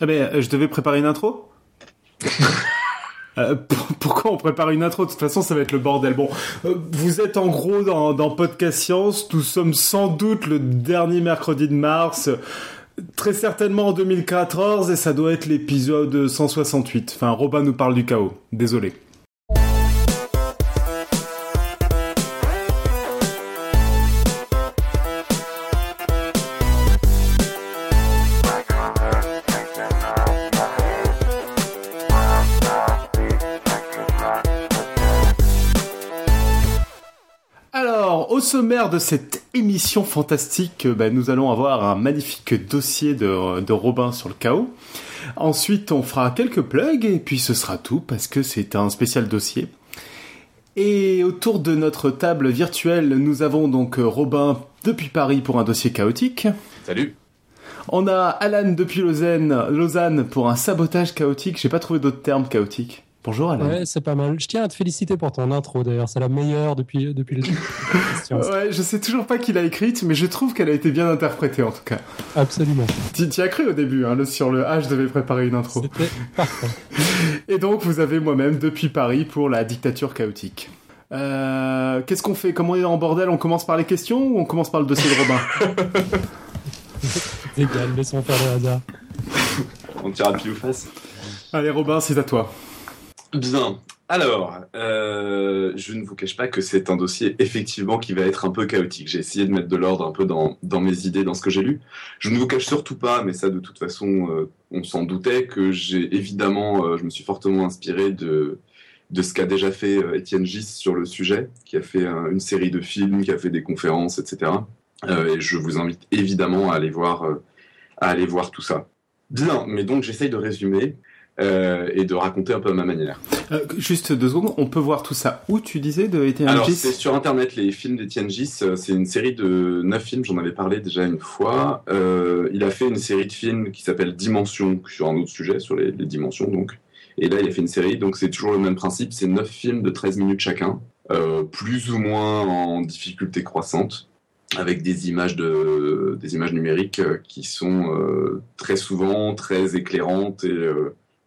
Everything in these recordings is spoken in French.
Ah ben, je devais préparer une intro Euh, pourquoi on prépare une intro? De toute façon, ça va être le bordel. Bon, euh, vous êtes en gros dans, dans Podcast Science. Nous sommes sans doute le dernier mercredi de mars. Très certainement en 2014 et ça doit être l'épisode 168. Enfin, Robin nous parle du chaos. Désolé. Sommaire de cette émission fantastique, bah, nous allons avoir un magnifique dossier de, Robin sur le chaos. Ensuite, on fera quelques plugs et puis ce sera tout parce que c'est un spécial dossier. Et autour de notre table virtuelle, nous avons donc Robin depuis Paris pour un dossier chaotique. Salut. On a Alan depuis Lausanne, Lausanne pour un sabotage chaotique. J'ai pas trouvé d'autres termes chaotiques. Bonjour Alain. Ouais, c'est pas mal. Je tiens à te féliciter pour ton intro d'ailleurs, c'est la meilleure depuis, depuis le Ouais, je sais toujours pas qui l'a écrite, mais je trouve qu'elle a été bien interprétée en tout cas. Absolument. Tu y as cru au début, hein, le, sur le H, je devais préparer une intro. C'était parfait. Et donc vous avez moi-même depuis Paris pour la dictature chaotique. Euh, Qu'est-ce qu'on fait? Comment on est en bordel? On commence par les questions ou on commence par le dossier de Robin? Égal, laissons faire le hasard. On tire à pile ou face? Allez Robin, c'est à toi. Bien. Alors, euh, je ne vous cache pas que c'est un dossier effectivement qui va être un peu chaotique. J'ai essayé de mettre de l'ordre un peu dans, mes idées, dans ce que j'ai lu. Je ne vous cache surtout pas, mais ça de toute façon, euh, on s'en doutait, que j'ai évidemment, euh, je me suis fortement inspiré de, de ce qu'a déjà fait Étienne Gis sur le sujet, qui a fait une série de films, qui a fait des conférences, etc. et je vous invite évidemment à aller voir, à aller voir tout ça. Bien, mais donc j'essaye de résumer. Euh, et de raconter un peu à ma manière. Euh, juste deux secondes, on peut voir tout ça où tu disais de Etienne Alors c'est sur internet les films d'Etienne Gis, euh, c'est une série de neuf films, j'en avais parlé déjà une fois. il a fait une série de films qui s'appelle Dimension sur un autre sujet, sur les, dimensions donc. Et là il a fait une série, donc c'est toujours le même principe, c'est neuf films de 13 minutes chacun, plus ou moins en difficulté croissante avec des images de des images numériques qui sont très souvent très éclairantes et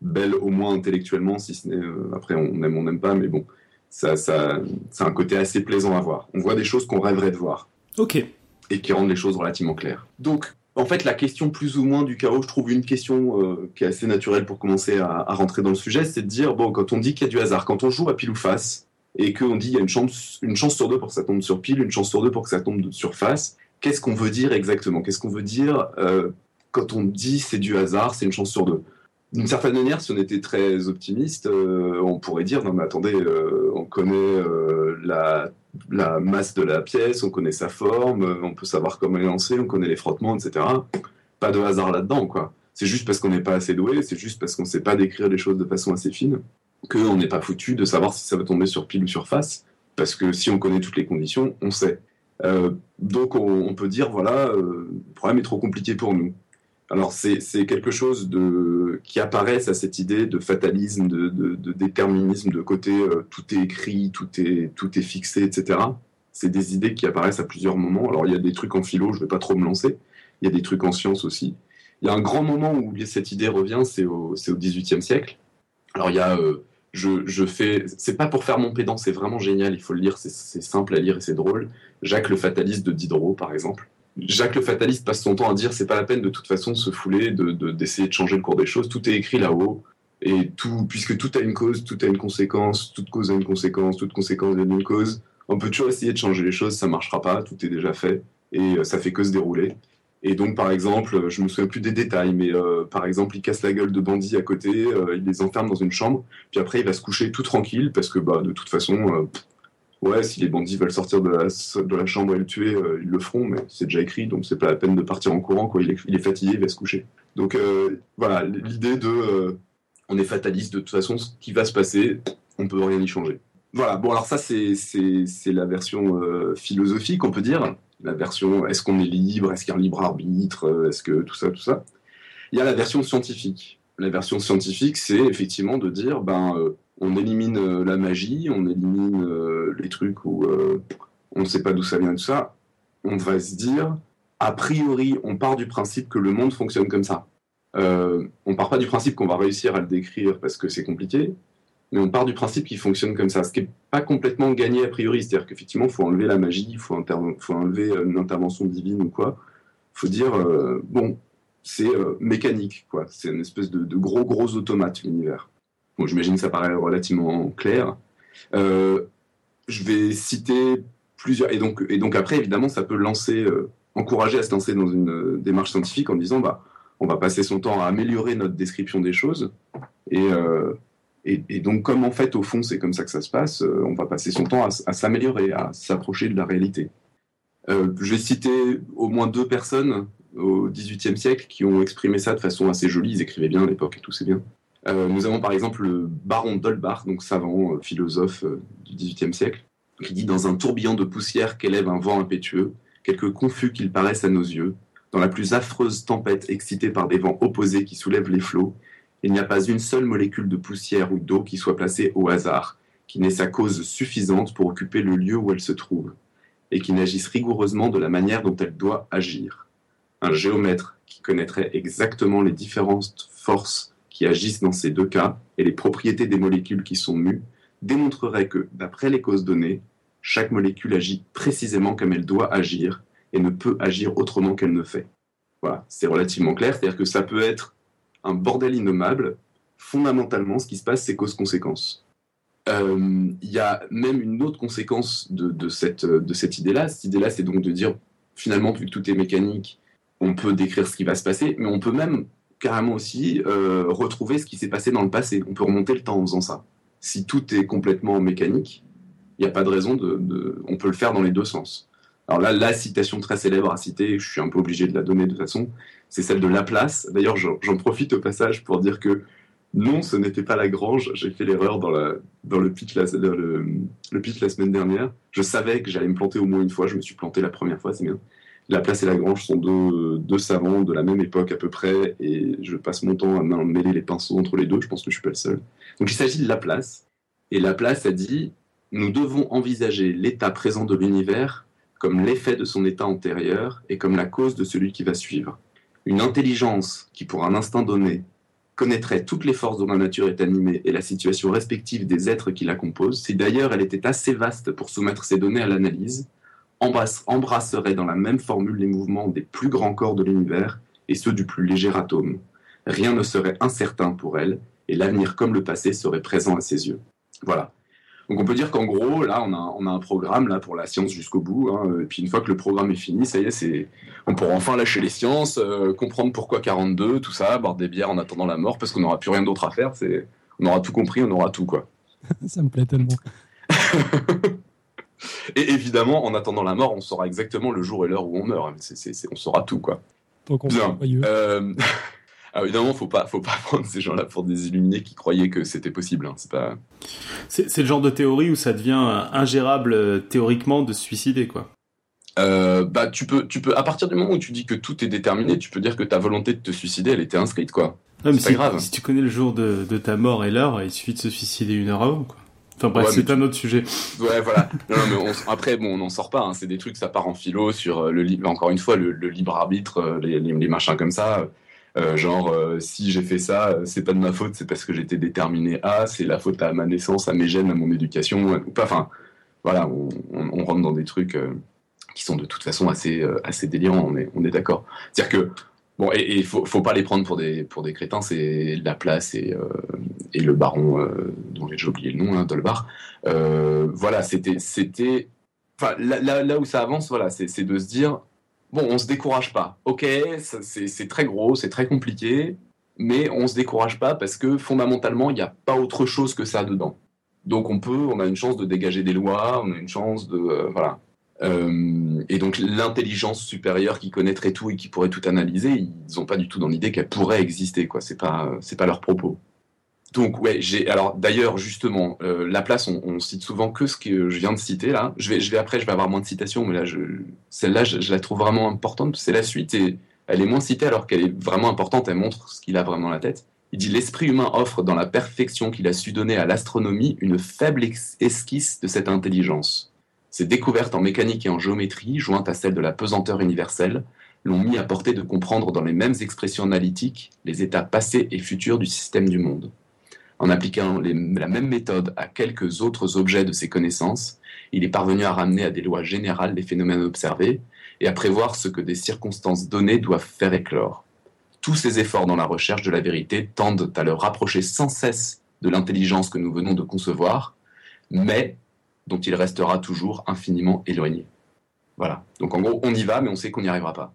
belle au moins intellectuellement, si ce n'est euh, après on aime on n'aime pas, mais bon, ça, ça, c'est un côté assez plaisant à voir. On voit des choses qu'on rêverait de voir. Ok. Et qui rendent les choses relativement claires. Donc, en fait, la question plus ou moins du chaos, je trouve une question euh, qui est assez naturelle pour commencer à, rentrer dans le sujet, c'est de dire bon, quand on dit qu'il y a du hasard, quand on joue à pile ou face et qu'on dit il y a une chance, une chance sur deux pour que ça tombe sur pile, une chance sur deux pour que ça tombe sur face, qu'est-ce qu'on veut dire exactement? Qu'est-ce qu'on veut dire euh, quand on dit c'est du hasard, c'est une chance sur deux? D'une certaine manière, si on était très optimiste, euh, on pourrait dire non mais attendez, euh, on connaît euh, la, masse de la pièce, on connaît sa forme, on peut savoir comment elle est lancée, on connaît les frottements, etc. Pas de hasard là-dedans, quoi. C'est juste parce qu'on n'est pas assez doué, c'est juste parce qu'on ne sait pas décrire les choses de façon assez fine, qu'on n'est pas foutu de savoir si ça va tomber sur pile ou sur face, parce que si on connaît toutes les conditions, on sait. donc on, on, peut dire voilà, le problème est trop compliqué pour nous. Alors c'est quelque chose de, qui apparaît à cette idée de fatalisme, de, déterminisme, de côté euh, tout est écrit, tout est, tout est fixé, etc. C'est des idées qui apparaissent à plusieurs moments. Alors il y a des trucs en philo, je ne vais pas trop me lancer. Il y a des trucs en sciences aussi. Il y a un grand moment où cette idée revient, c'est au, 18e siècle. Alors il y a, euh, je, je fais, c'est pas pour faire mon pédant, c'est vraiment génial, il faut le lire, c'est simple à lire et c'est drôle. Jacques le fataliste de Diderot, par exemple Jacques le fataliste passe son temps à dire c'est pas la peine de toute façon de se fouler, d'essayer de, changer le cours des choses. Tout est écrit là-haut. Et tout, puisque tout a une cause, tout a une conséquence, toute cause a une conséquence, toute conséquence a une cause. On peut toujours essayer de changer les choses, ça marchera pas, tout est déjà fait et euh, ça fait que se dérouler. Et donc, par exemple, je me souviens plus des détails, mais euh, par exemple, il casse la gueule de bandits à côté, euh, il les enferme dans une chambre, puis après il va se coucher tout tranquille parce que bah, de toute façon, ouais, si les bandits veulent sortir de la, de la chambre et le tuer, euh, ils le feront, mais c'est déjà écrit, donc c'est pas la peine de partir en courant. Quoi. Il, est, fatigué, il va se coucher. Donc euh, voilà, l'idée de euh, on est fataliste, de toute façon, ce qui va se passer, on peut rien y changer. Voilà, bon alors ça c'est la version philosophique, on peut dire. La version est-ce qu'on est libre, est-ce qu'il y a un libre arbitre, est-ce que tout ça, tout ça. Il y a la version scientifique. La version scientifique, c'est effectivement de dire, ben on élimine euh, la magie, on élimine euh, les trucs où euh, on ne sait pas d'où ça vient tout ça, on va se dire, a priori, on part du principe que le monde fonctionne comme ça. euh, on part pas du principe qu'on va réussir à le décrire parce que c'est compliqué, mais on part du principe qu'il fonctionne comme ça, ce qui n'est pas complètement gagné a priori. C'est-à-dire qu'effectivement, il faut enlever la magie, il faut, enlever une intervention divine ou quoi. Il faut dire, bon, c'est mécanique, quoi. C'est une espèce de, gros, gros automate, l'univers. J'imagine que ça paraît relativement clair. je vais citer plusieurs. Et donc, et donc après, évidemment, ça peut lancer, encourager à se lancer dans une démarche scientifique en disant, bah, on va passer son temps à améliorer notre description des choses. Et, et, donc, comme en fait, au fond, c'est comme ça que ça se passe, euh, on va passer son temps à, s'améliorer, à s'approcher de la réalité. Euh, je vais citer au moins deux personnes au XVIIIe siècle qui ont exprimé ça de façon assez jolie. Ils écrivaient bien à l'époque et tout, c'est bien. Euh, nous avons par exemple le baron d'Holbach, donc savant, philosophe du XVIIIe siècle, qui dit Dans un tourbillon de poussière qu'élève un vent impétueux, quelque confus qu'il paraisse à nos yeux, dans la plus affreuse tempête excitée par des vents opposés qui soulèvent les flots, il n'y a pas une seule molécule de poussière ou d'eau qui soit placée au hasard, qui n'ait sa cause suffisante pour occuper le lieu où elle se trouve, et qui n'agisse rigoureusement de la manière dont elle doit agir. Un géomètre qui connaîtrait exactement les différentes forces qui agissent dans ces deux cas et les propriétés des molécules qui sont mues, démontrerait que, d'après les causes données, chaque molécule agit précisément comme elle doit agir et ne peut agir autrement qu'elle ne fait. Voilà, c'est relativement clair, c'est-à-dire que ça peut être un bordel innommable. Fondamentalement, ce qui se passe, c'est cause-conséquence. Euh, il y a même une autre conséquence de, cette, de cette idée-là. Cette idée-là, c'est donc de dire, finalement, vu que tout est mécanique, on peut décrire ce qui va se passer, mais on peut même carrément aussi euh, retrouver ce qui s'est passé dans le passé. On peut remonter le temps en faisant ça. Si tout est complètement mécanique, il n'y a pas de raison de, On peut le faire dans les deux sens. Alors là, la citation très célèbre à citer, je suis un peu obligé de la donner de toute façon, c'est celle de Laplace. D'ailleurs, j'en profite au passage pour dire que non, ce n'était pas Lagrange. J'ai fait l'erreur dans, dans la, le, le, pitch la semaine dernière. Je savais que j'allais me planter au moins une fois. Je me suis planté la première fois, c'est bien. Laplace et Lagrange sont deux, deux, savants de la même époque à peu près, et je passe mon temps à mêler les pinceaux entre les deux. Je pense que je suis pas le seul. Donc il s'agit de Laplace. Et Laplace a dit Nous devons envisager l'état présent de l'univers comme l'effet de son état antérieur et comme la cause de celui qui va suivre une intelligence qui, pour un instant donné, connaîtrait toutes les forces dont la nature est animée et la situation respective des êtres qui la composent, si d'ailleurs elle était assez vaste pour soumettre ces données à l'analyse, embrasserait dans la même formule les mouvements des plus grands corps de l'univers et ceux du plus léger atome. Rien ne serait incertain pour elle, et l'avenir comme le passé serait présent à ses yeux. Voilà. Donc on peut dire qu'en gros, là, on a, on a, un programme là pour la science jusqu'au bout. Hein, et puis une fois que le programme est fini, ça y est, c'est, on pourra enfin lâcher les sciences, euh, comprendre pourquoi 42, tout ça, boire des bières en attendant la mort, parce qu'on n'aura plus rien d'autre à faire. C'est, on aura tout compris, on aura tout quoi. ça me plaît tellement. et évidemment, en attendant la mort, on saura exactement le jour et l'heure où on meurt. On saura tout quoi. Donc on Bien. Euh... Ah, évidemment, faut pas, faut pas prendre ces gens-là pour des illuminés qui croyaient que c'était possible. Hein. C'est pas. C'est le genre de théorie où ça devient ingérable euh, théoriquement de se suicider, quoi. Euh, bah, tu peux, tu peux, à partir du moment où tu dis que tout est déterminé, tu peux dire que ta volonté de te suicider, elle était inscrite, quoi. c'est pas grave. Si tu connais le jour de, ta mort et l'heure, il suffit de se suicider une heure avant, quoi. Enfin bref, c'est un autre sujet. Ouais, voilà. non, mais après, bon, on n'en sort pas. Hein. C'est des trucs, ça part en philo sur euh, le encore une fois, le, libre arbitre, les, les, machins comme ça. Euh, genre, euh, si j'ai fait ça, euh, c'est pas de ma faute, c'est parce que j'étais déterminé à, c'est la faute à ma naissance, à mes gènes, à mon éducation, ou pas. Enfin, voilà, on, rentre dans des trucs qui sont de toute façon assez, assez délirants, on est, on est d'accord. C'est-à-dire que, bon, et il faut, faut pas les prendre pour des, pour des crétins, c'est Laplace et, et le baron, dont j'ai oublié le nom, hein, Dolbar. voilà, c'était. c'était là, là, où ça avance, voilà, c'est de se dire, bon, on se décourage pas. Ok, c'est très gros, c'est très compliqué, mais on se décourage pas parce que fondamentalement, il n'y a pas autre chose que ça dedans. Donc on peut, on a une chance de dégager des lois, on a une chance de euh, voilà. Euh, et donc l'intelligence supérieure qui connaîtrait tout et qui pourrait tout analyser, ils n'ont pas du tout dans l'idée qu'elle pourrait exister quoi. C'est pas c'est pas leur propos. Donc ouais, alors d'ailleurs justement euh, la place, on, cite souvent que ce que je viens de citer là. Je vais, je vais après, je vais avoir moins de citations, mais là, celle-là, je, la trouve vraiment importante. C'est la suite et elle est moins citée alors qu'elle est vraiment importante. Elle montre ce qu'il a vraiment la tête. Il dit l'esprit humain offre dans la perfection qu'il a su donner à l'astronomie une faible esquisse de cette intelligence. Ses découvertes en mécanique et en géométrie, jointes à celles de la pesanteur universelle, l'ont mis à portée de comprendre dans les mêmes expressions analytiques les états passés et futurs du système du monde. En appliquant la même méthode à quelques autres objets de ses connaissances, il est parvenu à ramener à des lois générales les phénomènes observés et à prévoir ce que des circonstances données doivent faire éclore. Tous ces efforts dans la recherche de la vérité tendent à le rapprocher sans cesse de l'intelligence que nous venons de concevoir, mais dont il restera toujours infiniment éloigné. Voilà. Donc en gros, on y va, mais on sait qu'on n'y arrivera pas.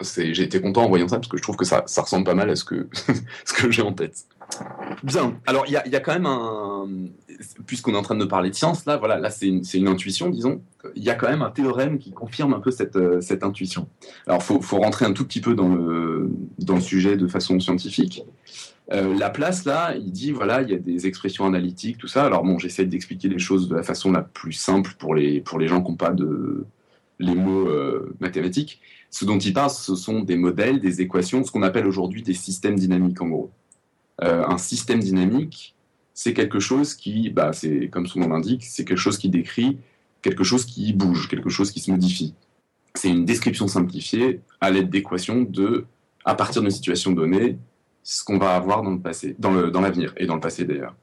J'ai été content en voyant ça parce que je trouve que ça, ressemble pas mal à ce que, j'ai en tête. Bien. Alors il y a, quand même un, puisqu'on est en train de parler de science là, voilà, là c'est une, intuition, disons. Il y a quand même un théorème qui confirme un peu cette, euh, intuition. Alors faut, faut rentrer un tout petit peu dans le sujet de façon scientifique. Euh, la place, là, il dit, voilà, il y a des expressions analytiques, tout ça. Alors bon, j'essaie d'expliquer les choses de la façon la plus simple pour les, pour les gens qui n'ont pas de, les mots euh, mathématiques. Ce dont il parle, ce sont des modèles, des équations, ce qu'on appelle aujourd'hui des systèmes dynamiques, en gros. Euh, un système dynamique, c'est quelque chose qui, bah, c'est comme son nom l'indique, c'est quelque chose qui décrit quelque chose qui bouge, quelque chose qui se modifie. C'est une description simplifiée à l'aide d'équations de, à partir d'une situation donnée, ce qu'on va avoir dans le passé, dans le dans l'avenir et dans le passé d'ailleurs.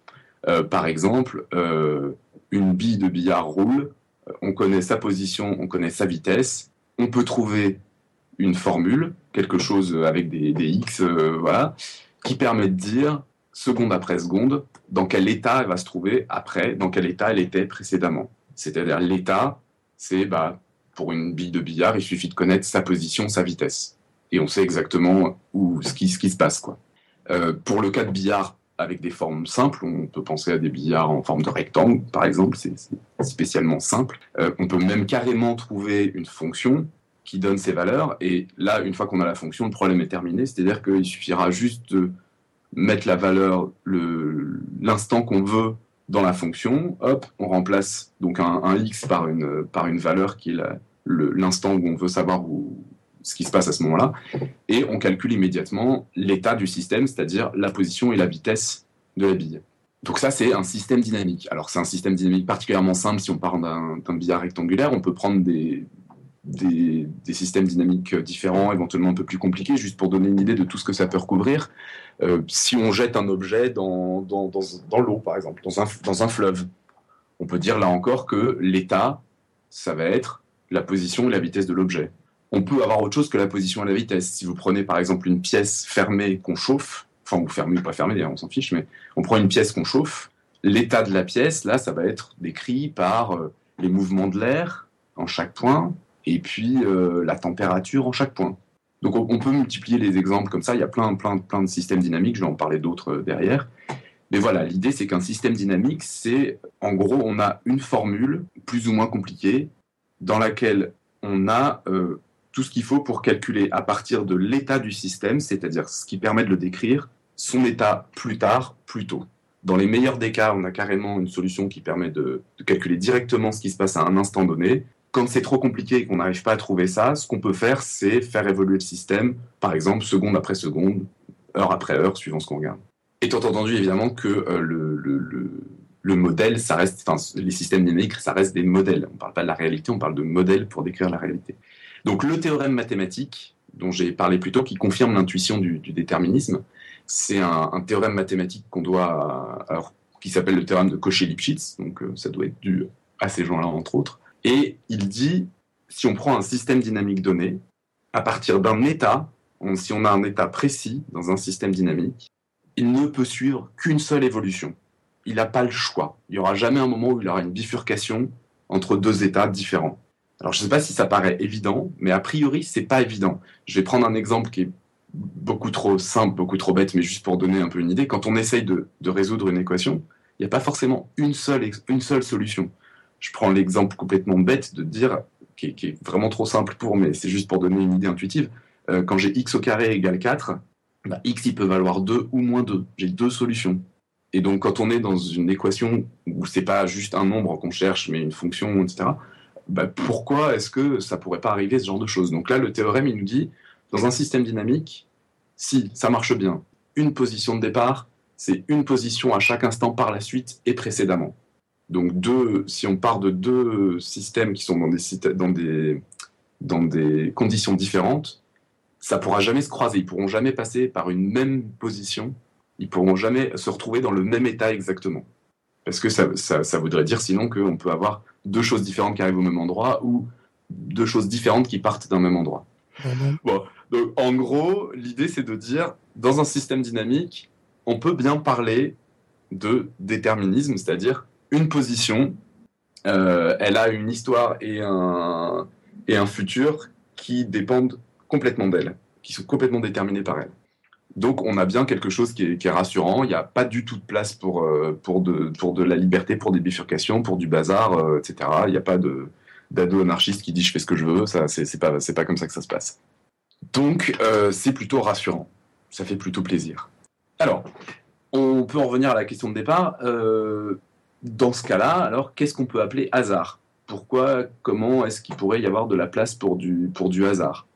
Euh, par exemple, euh, une bille de billard roule, euh, on connaît sa position, on connaît sa vitesse, on peut trouver une formule, quelque chose avec des, x, voilà, qui permet de dire seconde après seconde dans quel état elle va se trouver après, dans quel état elle était précédemment. C'est-à-dire l'état, c'est bah, pour une bille de billard, il suffit de connaître sa position, sa vitesse, et on sait exactement où ce qui, ce qui se passe quoi. Euh, pour le cas de billard avec des formes simples, on peut penser à des billards en forme de rectangle, par exemple, c'est spécialement simple. Euh, on peut même carrément trouver une fonction qui donne ses valeurs, et là, une fois qu'on a la fonction, le problème est terminé, c'est-à-dire qu'il suffira juste de mettre la valeur, l'instant qu'on veut dans la fonction, hop, on remplace donc un, un x par une, par une valeur qui est l'instant où on veut savoir où, ce qui se passe à ce moment-là, et on calcule immédiatement l'état du système, c'est-à-dire la position et la vitesse de la bille. Donc ça, c'est un système dynamique. Alors c'est un système dynamique particulièrement simple si on parle d'un billard rectangulaire. On peut prendre des, des, systèmes dynamiques différents, éventuellement un peu plus compliqués, juste pour donner une idée de tout ce que ça peut recouvrir. Euh, si on jette un objet dans, dans, dans, l'eau, par exemple, un, dans un fleuve, on peut dire là encore que l'état, ça va être la position et la vitesse de l'objet on peut avoir autre chose que la position et la vitesse. Si vous prenez par exemple une pièce fermée qu'on chauffe, enfin ou fermée ou pas fermée, d'ailleurs on s'en fiche, mais on prend une pièce qu'on chauffe, l'état de la pièce, là, ça va être décrit par euh, les mouvements de l'air en chaque point et puis euh, la température en chaque point. Donc on, peut multiplier les exemples comme ça, il y a plein, plein, plein de systèmes dynamiques, je vais en parler d'autres euh, derrière. Mais voilà, l'idée c'est qu'un système dynamique, c'est en gros on a une formule plus ou moins compliquée dans laquelle on a tout ce qu'il faut pour calculer à partir de l'état du système, c'est-à-dire ce qui permet de le décrire, son état plus tard, plus tôt. Dans les meilleurs des cas, on a carrément une solution qui permet de, calculer directement ce qui se passe à un instant donné. Quand c'est trop compliqué et qu'on n'arrive pas à trouver ça, ce qu'on peut faire, c'est faire évoluer le système, par exemple, seconde après seconde, heure après heure, suivant ce qu'on regarde. Étant entendu, évidemment, que euh, le, modèle, ça reste, enfin, les systèmes dynamiques, ça reste des modèles. On ne parle pas de la réalité, on parle de modèles pour décrire la réalité. Donc le théorème mathématique dont j'ai parlé plus tôt, qui confirme l'intuition du, déterminisme, c'est un, théorème mathématique qu'on doit, qui s'appelle le théorème de Cauchy-Lipschitz, donc euh, ça doit être dû à ces gens-là entre autres. Et il dit, si on prend un système dynamique donné, à partir d'un état, si on a un état précis dans un système dynamique, il ne peut suivre qu'une seule évolution. Il n'a pas le choix. Il n'y aura jamais un moment où il aura une bifurcation entre deux états différents. Alors, je ne sais pas si ça paraît évident, mais a priori, c'est pas évident. Je vais prendre un exemple qui est beaucoup trop simple, beaucoup trop bête, mais juste pour donner un peu une idée. Quand on essaye de, résoudre une équation, il n'y a pas forcément une seule, solution. Je prends l'exemple complètement bête de dire, qui est, vraiment trop simple pour, mais c'est juste pour donner une idée intuitive. Euh, quand j'ai x au carré égale 4, bah, x peut valoir 2 ou moins 2. J'ai deux solutions. Et donc, quand on est dans une équation où c'est pas juste un nombre qu'on cherche, mais une fonction, etc., bah, pourquoi est-ce que ça pourrait pas arriver ce genre de choses? Donc là, le théorème, il nous dit, dans un système dynamique, si ça marche bien, une position de départ, c'est une position à chaque instant par la suite et précédemment. Donc deux, si on part de deux systèmes qui sont dans des, conditions différentes, ça pourra jamais se croiser. Ils pourront jamais passer par une même position. Ils pourront jamais se retrouver dans le même état exactement. Parce que ça, voudrait dire sinon qu'on peut avoir deux choses différentes qui arrivent au même endroit ou deux choses différentes qui partent d'un même endroit. Bon, donc en gros, l'idée c'est de dire, dans un système dynamique, on peut bien parler de déterminisme, c'est-à-dire une position, euh, elle a une histoire et un, et un futur qui dépendent complètement d'elle, qui sont complètement déterminés par elle. Donc on a bien quelque chose qui est, rassurant, il n'y a pas du tout de place pour, euh, pour, de, la liberté, pour des bifurcations, pour du bazar, euh, etc. Il n'y a pas de d'ado anarchiste qui dit je fais ce que je veux, ça c'est pas, comme ça que ça se passe. Donc c'est plutôt rassurant, ça fait plutôt plaisir. Alors, on peut en revenir à la question de départ. Euh, dans ce cas-là, alors qu'est-ce qu'on peut appeler hasard? Pourquoi, comment est-ce qu'il pourrait y avoir de la place pour du, pour du hasard?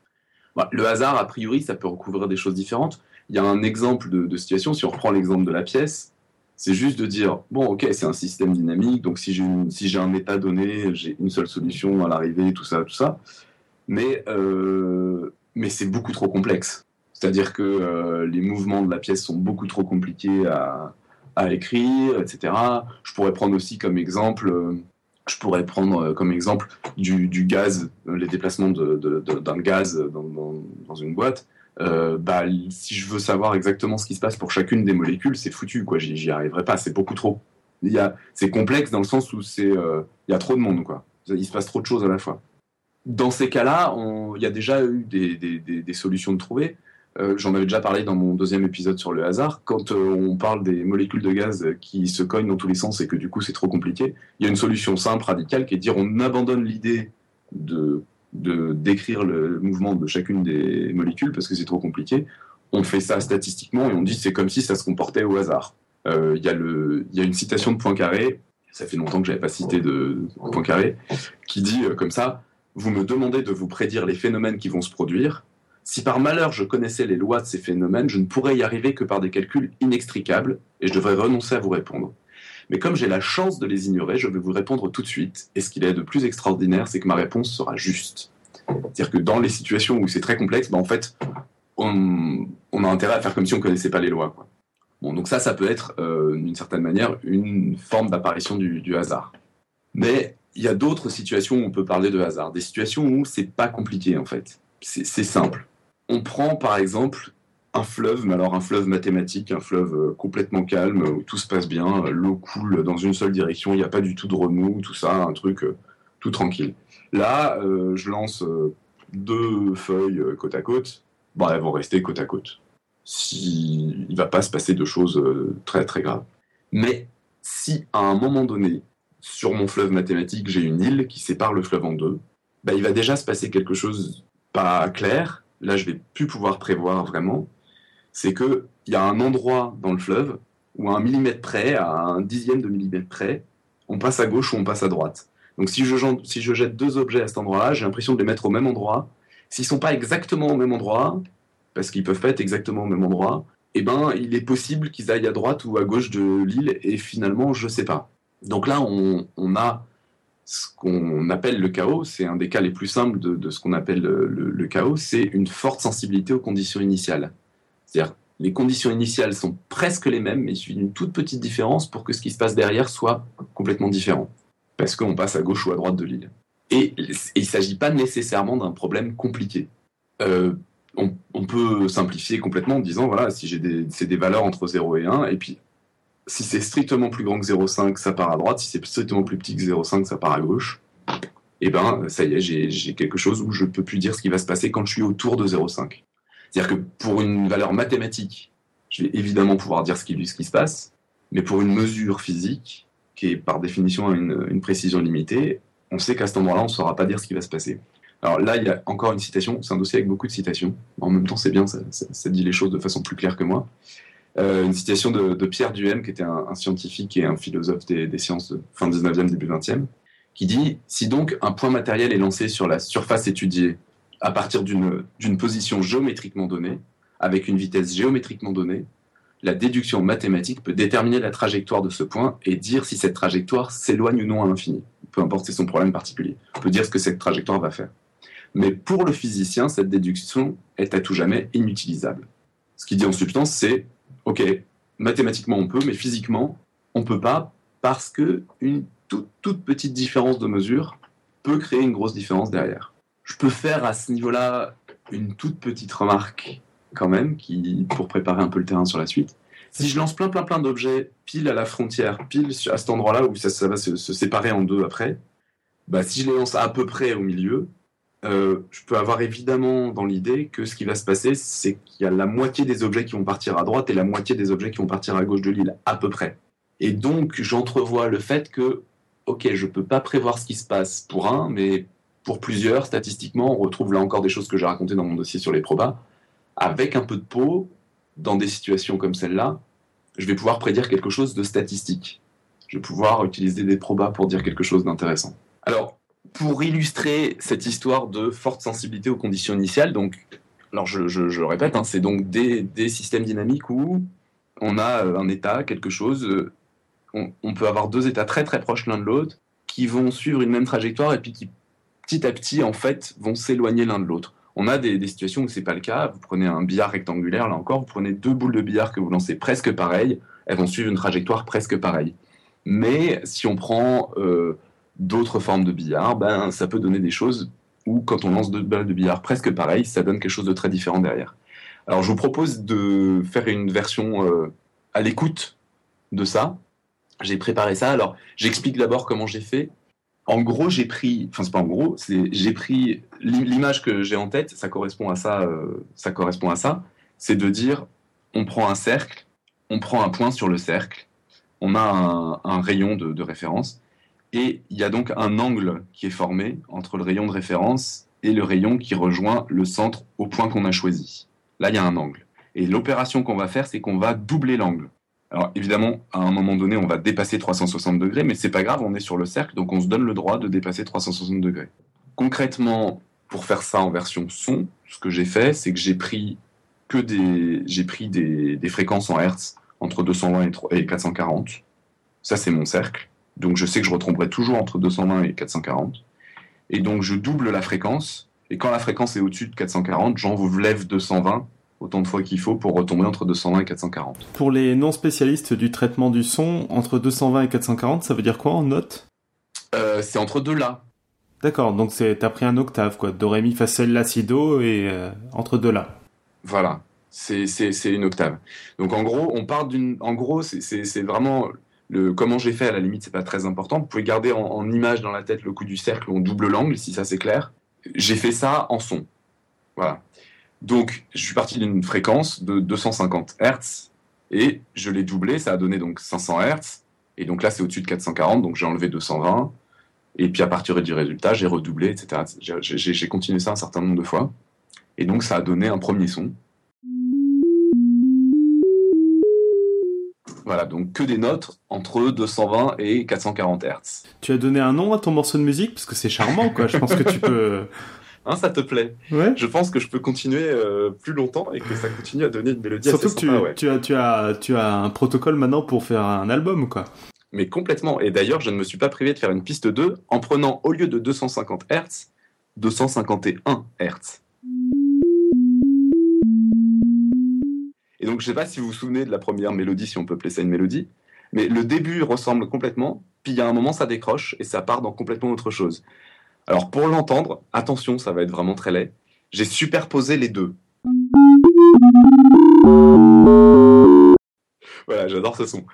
Bah, Le hasard, a priori, ça peut recouvrir des choses différentes. Il y a un exemple de, situation, si on reprend l'exemple de la pièce, c'est juste de dire, bon, ok, c'est un système dynamique, donc si j'ai, un état donné, j'ai une seule solution à l'arrivée, tout ça, tout ça. Mais, euh, mais c'est beaucoup trop complexe. C'est-à-dire que euh, les mouvements de la pièce sont beaucoup trop compliqués à, écrire, etc. Je pourrais prendre aussi comme exemple, euh, je pourrais prendre comme exemple du, gaz, les déplacements d'un gaz dans, une boîte. Bah, si je veux savoir exactement ce qui se passe pour chacune des molécules, c'est foutu, quoi. J'y arriverai pas, c'est beaucoup trop. C'est complexe dans le sens où c'est, il y a trop de monde, quoi. Il se passe trop de choses à la fois. Dans ces cas-là, il y a déjà eu des, des solutions de trouver. Euh, j'en avais déjà parlé dans mon deuxième épisode sur le hasard. Quand euh, on parle des molécules de gaz qui se cognent dans tous les sens et que du coup c'est trop compliqué, il y a une solution simple, radicale, qui est de dire on abandonne l'idée de, décrire le mouvement de chacune des molécules parce que c'est trop compliqué. On fait ça statistiquement et on dit c'est comme si ça se comportait au hasard. Euh, il y, a une citation de Poincaré, ça fait longtemps que j'avais pas cité de, de Poincaré, qui dit comme ça vous me demandez de vous prédire les phénomènes qui vont se produire si par malheur je connaissais les lois de ces phénomènes, je ne pourrais y arriver que par des calculs inextricables, et je devrais renoncer à vous répondre. Mais comme j'ai la chance de les ignorer, je vais vous répondre tout de suite, et ce qu'il est de plus extraordinaire, c'est que ma réponse sera juste. C'est-à-dire que dans les situations où c'est très complexe, ben en fait, on, a intérêt à faire comme si on ne connaissait pas les lois. Bon, donc ça, ça peut être, euh, d'une certaine manière, une forme d'apparition du, du hasard. Mais il y a d'autres situations où on peut parler de hasard, des situations où c'est pas compliqué en fait, c'est simple on prend par exemple un fleuve, mais alors un fleuve mathématique, un fleuve euh, complètement calme, où tout se passe bien, euh, l'eau coule dans une seule direction, il n'y a pas du tout de remous, tout ça, un truc euh, tout tranquille. Là, je lance deux feuilles côte à côte, bon, elles vont rester côte à côte. Si, il ne va pas se passer de choses très très graves. Mais si à un moment donné, sur mon fleuve mathématique, j'ai une île qui sépare le fleuve en deux, bah, il va déjà se passer quelque chose pas clair, là je vais plus pouvoir prévoir vraiment, c'est qu'il y a un endroit dans le fleuve où à un millimètre près, à un dixième de millimètre près, on passe à gauche ou on passe à droite. Donc si je, jette deux objets à cet endroit-là, j'ai l'impression de les mettre au même endroit. S'ils sont pas exactement au même endroit, parce qu'ils peuvent pas être exactement au même endroit, eh ben il est possible qu'ils aillent à droite ou à gauche de l'île et finalement je sais pas. Donc là on a ce qu'on appelle le chaos, c'est un des cas les plus simples de, ce qu'on appelle le, chaos, c'est une forte sensibilité aux conditions initiales. C'est-à-dire, les conditions initiales sont presque les mêmes, mais il suffit d'une toute petite différence pour que ce qui se passe derrière soit complètement différent. Parce qu'on passe à gauche ou à droite de l'île. Et, il ne s'agit pas nécessairement d'un problème compliqué. Euh, on, peut simplifier complètement en disant, voilà, si j'ai des, des valeurs entre 0 et 1, et puis si c'est strictement plus grand que 0,5, ça part à droite. Si c'est strictement plus petit que 0,5, ça part à gauche. Et eh ben, ça y est, j'ai quelque chose où je peux plus dire ce qui va se passer quand je suis autour de 0,5. C'est-à-dire que pour une valeur mathématique, je vais évidemment pouvoir dire ce qui, ce se passe, mais pour une mesure physique, qui est par définition une, une précision limitée, on sait qu'à cet endroit-là, on ne saura pas dire ce qui va se passer. Alors là, il y a encore une citation, c'est un dossier avec beaucoup de citations. En même temps, c'est bien, ça, dit les choses de façon plus claire que moi. Euh, une citation de, Pierre Duhem, qui était un, scientifique et un philosophe des, sciences de fin 19e, début 20e, qui dit Si donc un point matériel est lancé sur la surface étudiée à partir d'une position géométriquement donnée, avec une vitesse géométriquement donnée, la déduction mathématique peut déterminer la trajectoire de ce point et dire si cette trajectoire s'éloigne ou non à l'infini. Peu importe, c'est son problème particulier. On peut dire ce que cette trajectoire va faire. Mais pour le physicien, cette déduction est à tout jamais inutilisable. Ce qu'il dit en substance, c'est OK, mathématiquement on peut, mais physiquement on ne peut pas parce que une toute, toute petite différence de mesure peut créer une grosse différence derrière. Je peux faire à ce niveau-là une toute petite remarque quand même, qui, pour préparer un peu le terrain sur la suite. Si je lance plein plein plein d'objets pile à la frontière, pile à cet endroit-là où ça, va se, séparer en deux après, bah, si je les lance à peu près au milieu, euh, je peux avoir évidemment dans l'idée que ce qui va se passer, c'est qu'il y a la moitié des objets qui vont partir à droite et la moitié des objets qui vont partir à gauche de l'île, à peu près. Et donc j'entrevois le fait que, ok, je ne peux pas prévoir ce qui se passe pour un, mais pour plusieurs, statistiquement, on retrouve là encore des choses que j'ai racontées dans mon dossier sur les probas. Avec un peu de peau, dans des situations comme celle-là, je vais pouvoir prédire quelque chose de statistique. Je vais pouvoir utiliser des probas pour dire quelque chose d'intéressant. Alors, pour illustrer cette histoire de forte sensibilité aux conditions initiales, donc, alors je, je, répète, hein, c'est donc des, systèmes dynamiques où on a euh, un état, quelque chose, euh, on peut avoir deux états très très proches l'un de l'autre, qui vont suivre une même trajectoire et puis qui petit à petit en fait vont s'éloigner l'un de l'autre. On a des, situations où c'est pas le cas. Vous prenez un billard rectangulaire, là encore, vous prenez deux boules de billard que vous lancez presque pareil, elles vont suivre une trajectoire presque pareille. Mais si on prend euh, d'autres formes de billard, ben, ça peut donner des choses où, quand on lance deux balles de billard presque pareilles, ça donne quelque chose de très différent derrière. Alors, je vous propose de faire une version euh, à l'écoute de ça. J'ai préparé ça. Alors, j'explique d'abord comment j'ai fait en gros, j'ai pris, enfin c'est pas en gros, j'ai pris l'image que j'ai en tête, ça correspond à ça, euh, ça correspond à ça, c'est de dire, on prend un cercle, on prend un point sur le cercle, on a un, rayon de, référence, et il y a donc un angle qui est formé entre le rayon de référence et le rayon qui rejoint le centre au point qu'on a choisi. Là, il y a un angle. Et l'opération qu'on va faire, c'est qu'on va doubler l'angle. Alors évidemment, à un moment donné, on va dépasser 360 degrés, mais c'est pas grave, on est sur le cercle, donc on se donne le droit de dépasser 360 degrés. Concrètement, pour faire ça en version son, ce que j'ai fait, c'est que j'ai pris que des, j'ai fréquences en Hertz entre 220 et 440. Ça, c'est mon cercle. Donc je sais que je retomberai toujours entre 220 et 440. Et donc je double la fréquence. Et quand la fréquence est au-dessus de 440, j'en vous lève 220 autant de fois qu'il faut pour retomber entre 220 et 440. Pour les non spécialistes du traitement du son, entre 220 et 440, ça veut dire quoi en note? Euh, C'est entre deux là. D'accord, donc c'est t'as pris un octave quoi, do ré mi fa sol la si do et euh, entre deux là. Voilà, c'est c'est une octave. Donc en gros, on part d'une, en gros c'est vraiment le comment j'ai fait à la limite c'est pas très important. Vous pouvez garder en, en image dans la tête le coup du cercle, on double l'angle si ça c'est clair. J'ai fait ça en son. Voilà. Donc, je suis parti d'une fréquence de 250 Hz et je l'ai doublé, ça a donné donc 500 Hz. Et donc là, c'est au-dessus de 440, donc j'ai enlevé 220. Et puis à partir du résultat, j'ai redoublé, etc. J'ai continué ça un certain nombre de fois. Et donc ça a donné un premier son. Voilà, donc que des notes entre 220 et 440 Hz. Tu as donné un nom à ton morceau de musique? Parce que c'est charmant, quoi. Je pense que tu peux Hein, ça te plaît ouais. Je pense que je peux continuer euh, plus longtemps et que ça continue à donner une mélodie Surtout assez que sympa, tu, as, tu, as, tu as un protocole maintenant pour faire un album, quoi. Mais complètement. Et d'ailleurs, je ne me suis pas privé de faire une piste 2 en prenant, au lieu de 250 Hz, 251 Hz. Et donc, je ne sais pas si vous vous souvenez de la première mélodie, si on peut appeler ça une mélodie, mais le début ressemble complètement, puis il y a un moment, ça décroche et ça part dans complètement autre chose. Alors pour l'entendre, attention, ça va être vraiment très laid, j'ai superposé les deux. Voilà, j'adore ce son.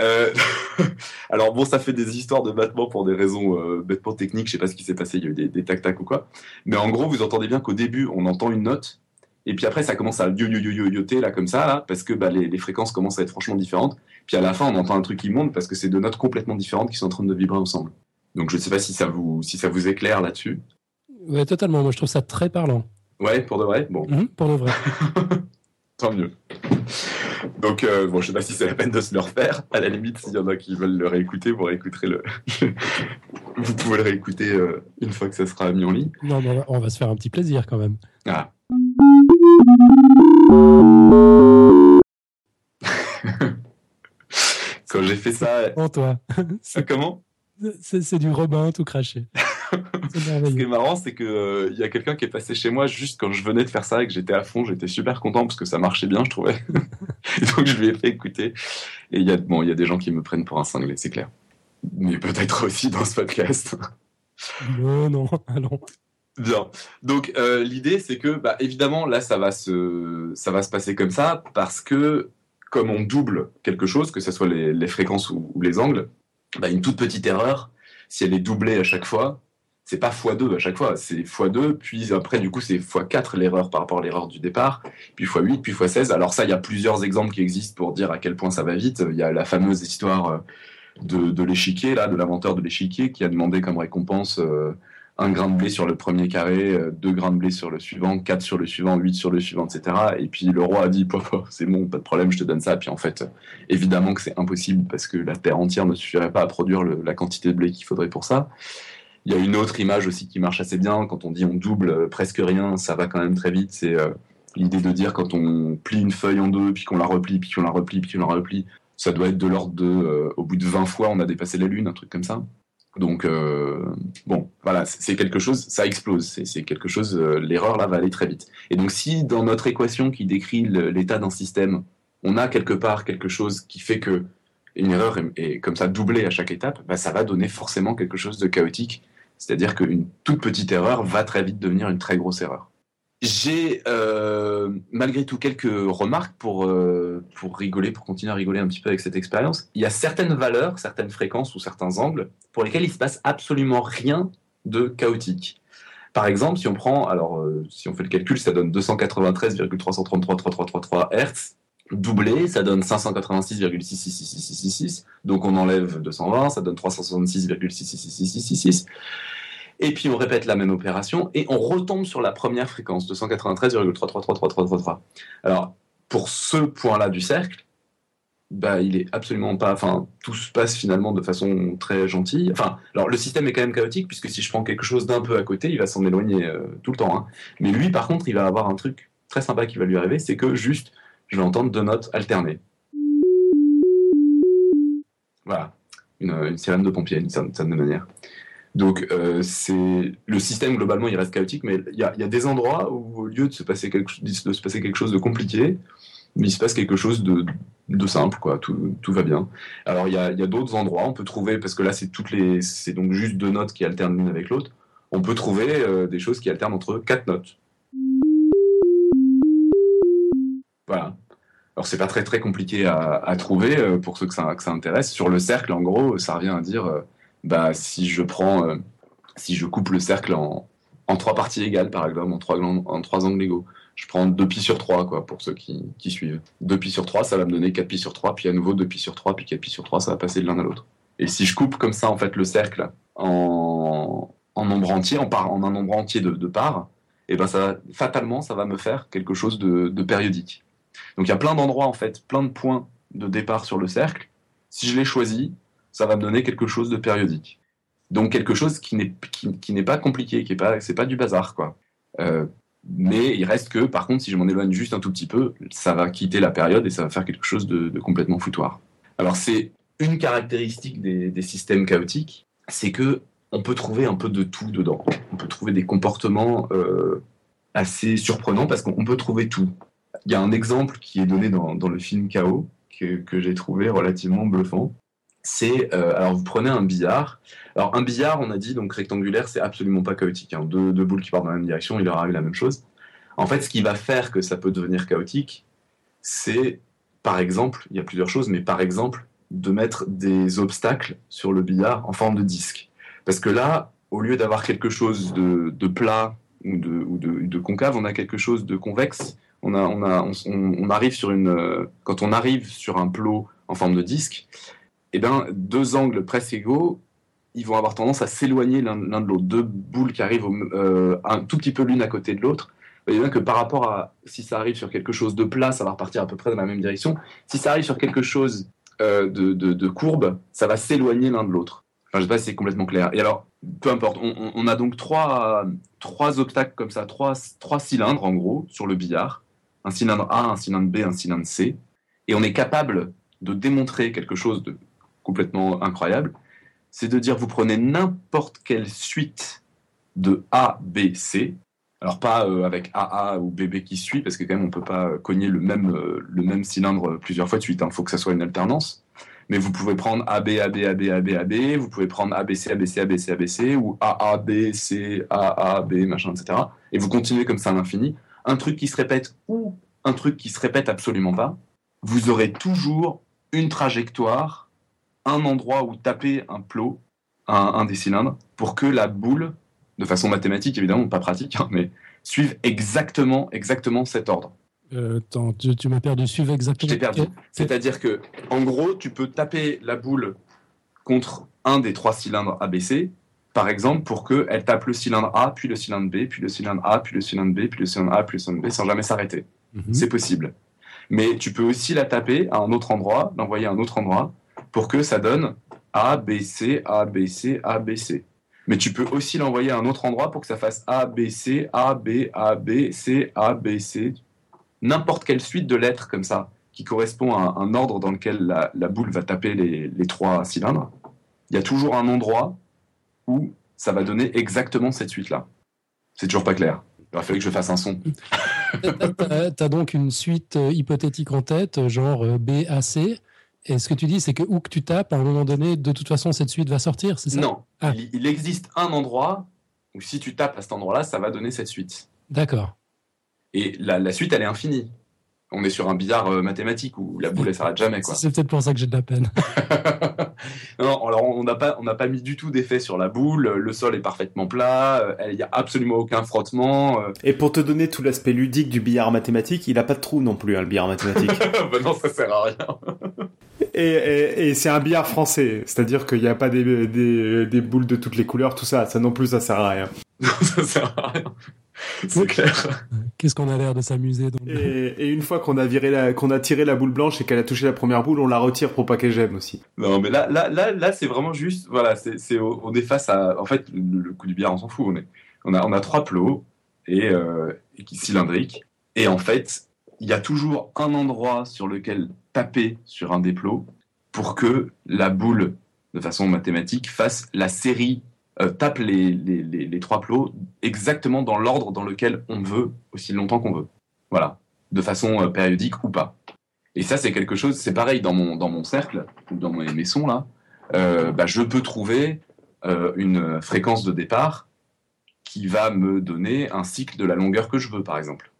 Euh, alors bon, ça fait des histoires de battement pour des raisons euh, bêtement techniques, je sais pas ce qui s'est passé, il y a eu des, tac-tac ou quoi. Mais en gros, vous entendez bien qu'au début, on entend une note, et puis après, ça commence à yo yo yo yo là comme ça, là, parce que bah, les, les, fréquences commencent à être franchement différentes. Puis à la fin, on entend un truc qui monte parce que c'est deux notes complètement différentes qui sont en train de vibrer ensemble. Donc je ne sais pas si ça vous, si ça vous éclaire là-dessus. Ouais, totalement. Moi, je trouve ça très parlant. Ouais, pour de vrai? Bon. Mhm, pour de vrai. Tant mieux. Donc, euh, bon, je sais pas si c'est la peine de se le refaire. À la limite, s'il y en a qui veulent le réécouter, vous réécouterez le. vous pouvez le réécouter euh, une fois que ça sera mis en ligne. Non, mais on va se faire un petit plaisir quand même. Ah. Quand j'ai fait ça. En toi. Comment? C'est du Robin tout craché. Ce qui est marrant, c'est qu'il euh, y a quelqu'un qui est passé chez moi juste quand je venais de faire ça et que j'étais à fond. J'étais super content parce que ça marchait bien, je trouvais. donc je lui ai fait écouter. Et il y, a, bon, y a des gens qui me prennent pour un cinglé, c'est clair. Mais peut-être aussi dans ce podcast. non, non, allons. Bien. Donc euh, l'idée, c'est que, bah, évidemment, là, ça va se, ça va se passer comme ça parce que comme on double quelque chose, que ce soit les, fréquences ou, les angles, bah, une toute petite erreur, si elle est doublée à chaque fois, c'est pas x2 à chaque fois, c'est x2, puis après, du coup, c'est x4 l'erreur par rapport à l'erreur du départ, puis x8, puis x16. Alors ça, il y a plusieurs exemples qui existent pour dire à quel point ça va vite. Il y a la fameuse histoire euh, de, l'échiquier, là, de l'inventeur de l'échiquier, qui a demandé comme récompense euh, un grain de blé sur le premier carré, euh, deux grains de blé sur le suivant, quatre sur le suivant, huit sur le suivant, etc. Et puis le roi a dit, c'est bon, pas de problème, je te donne ça. Puis en fait, évidemment que c'est impossible parce que la terre entière ne suffirait pas à produire la quantité de blé qu'il faudrait pour ça. Il y a une autre image aussi qui marche assez bien. Quand on dit on double euh, presque rien, ça va quand même très vite. C'est euh, l'idée de dire quand on plie une feuille en deux, puis qu'on la replie, puis qu'on la replie, puis qu'on la replie, ça doit être de l'ordre de, au bout de 20 fois, on a dépassé la Lune, un truc comme ça. Donc, bon, voilà, c'est quelque chose, ça explose, c'est quelque chose, euh, l'erreur là va aller très vite. Et donc, si dans notre équation qui décrit l'état d'un système, on a quelque part quelque chose qui fait que une erreur est, comme ça doublée à chaque étape, bah, ça va donner forcément quelque chose de chaotique. C'est-à-dire qu'une toute petite erreur va très vite devenir une très grosse erreur. J'ai euh, malgré tout quelques remarques pour, euh, pour rigoler, pour continuer à rigoler un petit peu avec cette expérience. Il y a certaines valeurs, certaines fréquences ou certains angles pour lesquels il se passe absolument rien de chaotique. Par exemple, si on prend, alors euh, si on fait le calcul, ça donne 293,333,3333 Hz. Doublé, ça donne 586,66666. Donc on enlève 220, ça donne 366,66666 et puis on répète la même opération, et on retombe sur la première fréquence, 293,3333333. Alors, pour ce point-là du cercle, bah, il est absolument pas. Enfin, tout se passe finalement de façon très gentille. Enfin, alors le système est quand même chaotique, puisque si je prends quelque chose d'un peu à côté, il va s'en éloigner euh, tout le temps. Hein. Mais lui, par contre, il va avoir un truc très sympa qui va lui arriver, c'est que juste, je vais entendre deux notes alternées. Voilà, une, sirène de pompier, d'une certaine manière. Donc euh, c'est le système globalement il reste chaotique, mais il y a, des endroits où au lieu de se passer quelque chose de compliqué, il se passe quelque chose de, simple, quoi. Tout, va bien. Alors il y a, d'autres endroits, on peut trouver parce que là c'est toutes les, c'est donc juste deux notes qui alternent l'une avec l'autre. On peut trouver euh, des choses qui alternent entre quatre notes. Voilà. Alors c'est pas très très compliqué à, trouver euh, pour ceux que ça, que ça intéresse. Sur le cercle, en gros, ça revient à dire bah, si je prends, euh, si je coupe le cercle en, en, trois parties égales, par exemple, en trois, en trois angles égaux, je prends 2 pi sur 3, quoi, pour ceux qui, qui suivent. 2 pi sur 3, ça va me donner 4 pi sur 3, puis à nouveau 2 pi sur 3, puis 4 pi sur 3, ça va passer de l'un à l'autre. Et si je coupe comme ça, le cercle en, entier, en, en un nombre entier de, parts, eh ben ça, fatalement, ça va me faire quelque chose de, de périodique. Donc il y a plein d'endroits, en fait, plein de points de départ sur le cercle. Si je les choisis, ça va me donner quelque chose de périodique. Donc quelque chose qui n'est qui, n'est pas compliqué, qui est pas du bazar quoi. Euh, mais il reste que par contre si je m'en éloigne juste un tout petit peu, ça va quitter la période et ça va faire quelque chose de, complètement foutoir. Alors c'est une caractéristique des, systèmes chaotiques, c'est que on peut trouver un peu de tout dedans. On peut trouver des comportements euh, assez surprenants parce qu'on peut trouver tout. Il y a un exemple qui est donné dans, le film Chaos que, que j'ai trouvé relativement bluffant c'est euh, alors vous prenez un billard. Alors un billard, on a dit donc rectangulaire, c'est absolument pas chaotique. Hein. Deux, boules qui partent dans la même direction, il aura eu la même chose. En fait, ce qui va faire que ça peut devenir chaotique, c'est par exemple, il y a plusieurs choses, mais par exemple de mettre des obstacles sur le billard en forme de disque. Parce que là, au lieu d'avoir quelque chose de, plat ou de, concave, on a quelque chose de convexe. On, arrive sur une, quand on arrive sur un plot en forme de disque, eh ben, deux angles presque égaux, ils vont avoir tendance à s'éloigner l'un de l'autre. Deux boules qui arrivent euh, un tout petit peu l'une à côté de l'autre. Vous voyez bien que par rapport à si ça arrive sur quelque chose de plat, ça va repartir à peu près dans la même direction. Si ça arrive sur quelque chose euh, de, courbe, ça va s'éloigner l'un de l'autre. Je sais pas si c'est complètement clair. Et alors, peu importe, on, a donc trois, trois comme ça, trois, trois cylindres en gros sur le billard. Un cylindre A, un cylindre B, un cylindre C. Et on est capable de démontrer quelque chose de complètement incroyable, c'est de dire vous prenez n'importe quelle suite de A, B, C. Alors pas euh, avec AA ou BB qui suit, parce que quand même on peut pas cogner le même, euh, le même cylindre plusieurs fois de suite. Il hein. faut que ça soit une alternance. Mais vous pouvez prendre AB, AB, AB, AB, AB, vous pouvez prendre ABC, ABC, ABC, ABC, ou AA, B, C, B, machin, etc. Et vous continuez comme ça à l'infini. Un truc qui se répète ou un truc qui se répète absolument pas, vous aurez toujours une trajectoire, un endroit où taper un plot, un, des cylindres, pour que la boule, de façon mathématique évidemment, pas pratique, hein, mais suive exactement, exactement cet ordre. Euh, tu, m'as perdu, suivre exactement. Je perdu. C'est-à-dire que, en gros, tu peux taper la boule contre un des trois cylindres ABC, par exemple, pour qu'elle tape le cylindre A, puis le cylindre B, puis le cylindre A, puis le cylindre B, puis le cylindre A, puis le cylindre B, sans jamais s'arrêter. Mhm. C'est possible. Mais tu peux aussi la taper à un autre endroit, l'envoyer à un autre endroit, pour que ça donne A, B, C, A, B, C, A, B, C. Mais tu peux aussi l'envoyer à un autre endroit pour que ça fasse A, B, C, A, B, A, B, C, A, B, C. N'importe quelle suite de lettres comme ça, qui correspond à un ordre dans lequel la, boule va taper les, trois cylindres. Il y a toujours un endroit où ça va donner exactement cette suite-là. C'est toujours pas clair. Il aurait fallu que je fasse un son. tu as donc une suite euh, hypothétique en tête, euh, genre euh, B, A, C. Et ce que tu dis, c'est que où que tu tapes, à un moment donné, de toute façon, cette suite va sortir, c'est ça? Non. Ah. Il, existe un endroit où si tu tapes à cet endroit-là, ça va donner cette suite. D'accord. Et la, suite, elle est infinie on est sur un billard mathématique où la boule elle s'arrête jamais C'est peut-être pour ça que j'ai de la peine. non, alors on n'a pas on n'a pas mis du tout d'effet sur la boule. Le sol est parfaitement plat. Il n'y a absolument aucun frottement. Et pour te donner tout l'aspect ludique du billard mathématique, il a pas de trou non plus hein, le billard mathématique. ben non, ça sert à rien. Et, c'est un billard français, c'est-à-dire qu'il n'y a pas des, des, boules de toutes les couleurs, tout ça. Ça non plus, ça sert à rien. Non, ça sert à rien. C'est clair. Qu'est-ce qu'on a l'air de s'amuser et, une fois qu'on a viré la, qu'on a tiré la boule blanche et qu'elle a touché la première boule, on la retire pour pas qu'elle gemme aussi. Non, mais là, là, là, là, c'est vraiment juste, voilà, c'est, on est face à, en fait, le, coup du billard, on s'en fout. On est, on a, on a trois plots et, euh, cylindriques, et en fait, il y a toujours un endroit sur lequel taper sur un des plots pour que la boule, de façon mathématique, fasse la série euh, tape les, les, les, trois plots exactement dans l'ordre dans lequel on veut, aussi longtemps qu'on veut. Voilà, de façon euh, périodique ou pas. Et ça, c'est quelque chose, c'est pareil dans mon, dans mon cercle, dans mes, sons là, euh, bah, je peux trouver une fréquence de départ qui va me donner un cycle de la longueur que je veux, par exemple.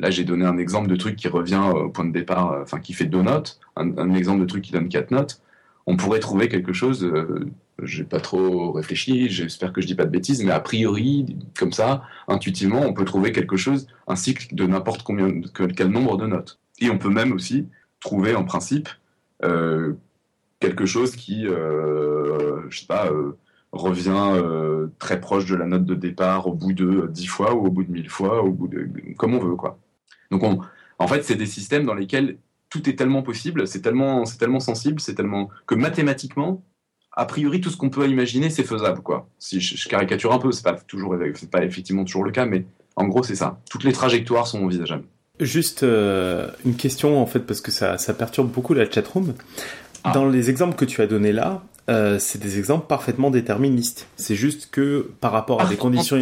Là, j'ai donné un exemple de truc qui revient au point de départ, enfin qui fait deux notes, un, exemple de truc qui donne quatre notes. On pourrait trouver quelque chose j'ai pas trop réfléchi, j'espère que je dis pas de bêtises, mais a priori, comme ça, intuitivement, on peut trouver quelque chose, un cycle de n'importe combien, quel nombre de notes. Et on peut même aussi trouver en principe euh, quelque chose qui, euh, je sais pas, euh, revient euh, très proche de la note de départ au bout de dix fois ou au bout de mille fois, au bout de, comme on veut, quoi. Donc, on, en fait, c'est des systèmes dans lesquels tout est tellement possible, c'est tellement, c'est tellement sensible, c'est tellement que mathématiquement, a priori, tout ce qu'on peut imaginer, c'est faisable, quoi. Si je, caricature un peu, c'est pas toujours, c'est pas effectivement toujours le cas, mais en gros, c'est ça. Toutes les trajectoires sont envisageables. Juste euh, une question, en fait, parce que ça, ça perturbe beaucoup la chatroom. Ah. Dans les exemples que tu as donnés là, euh, c'est des exemples parfaitement déterministes. C'est juste que par rapport à des conditions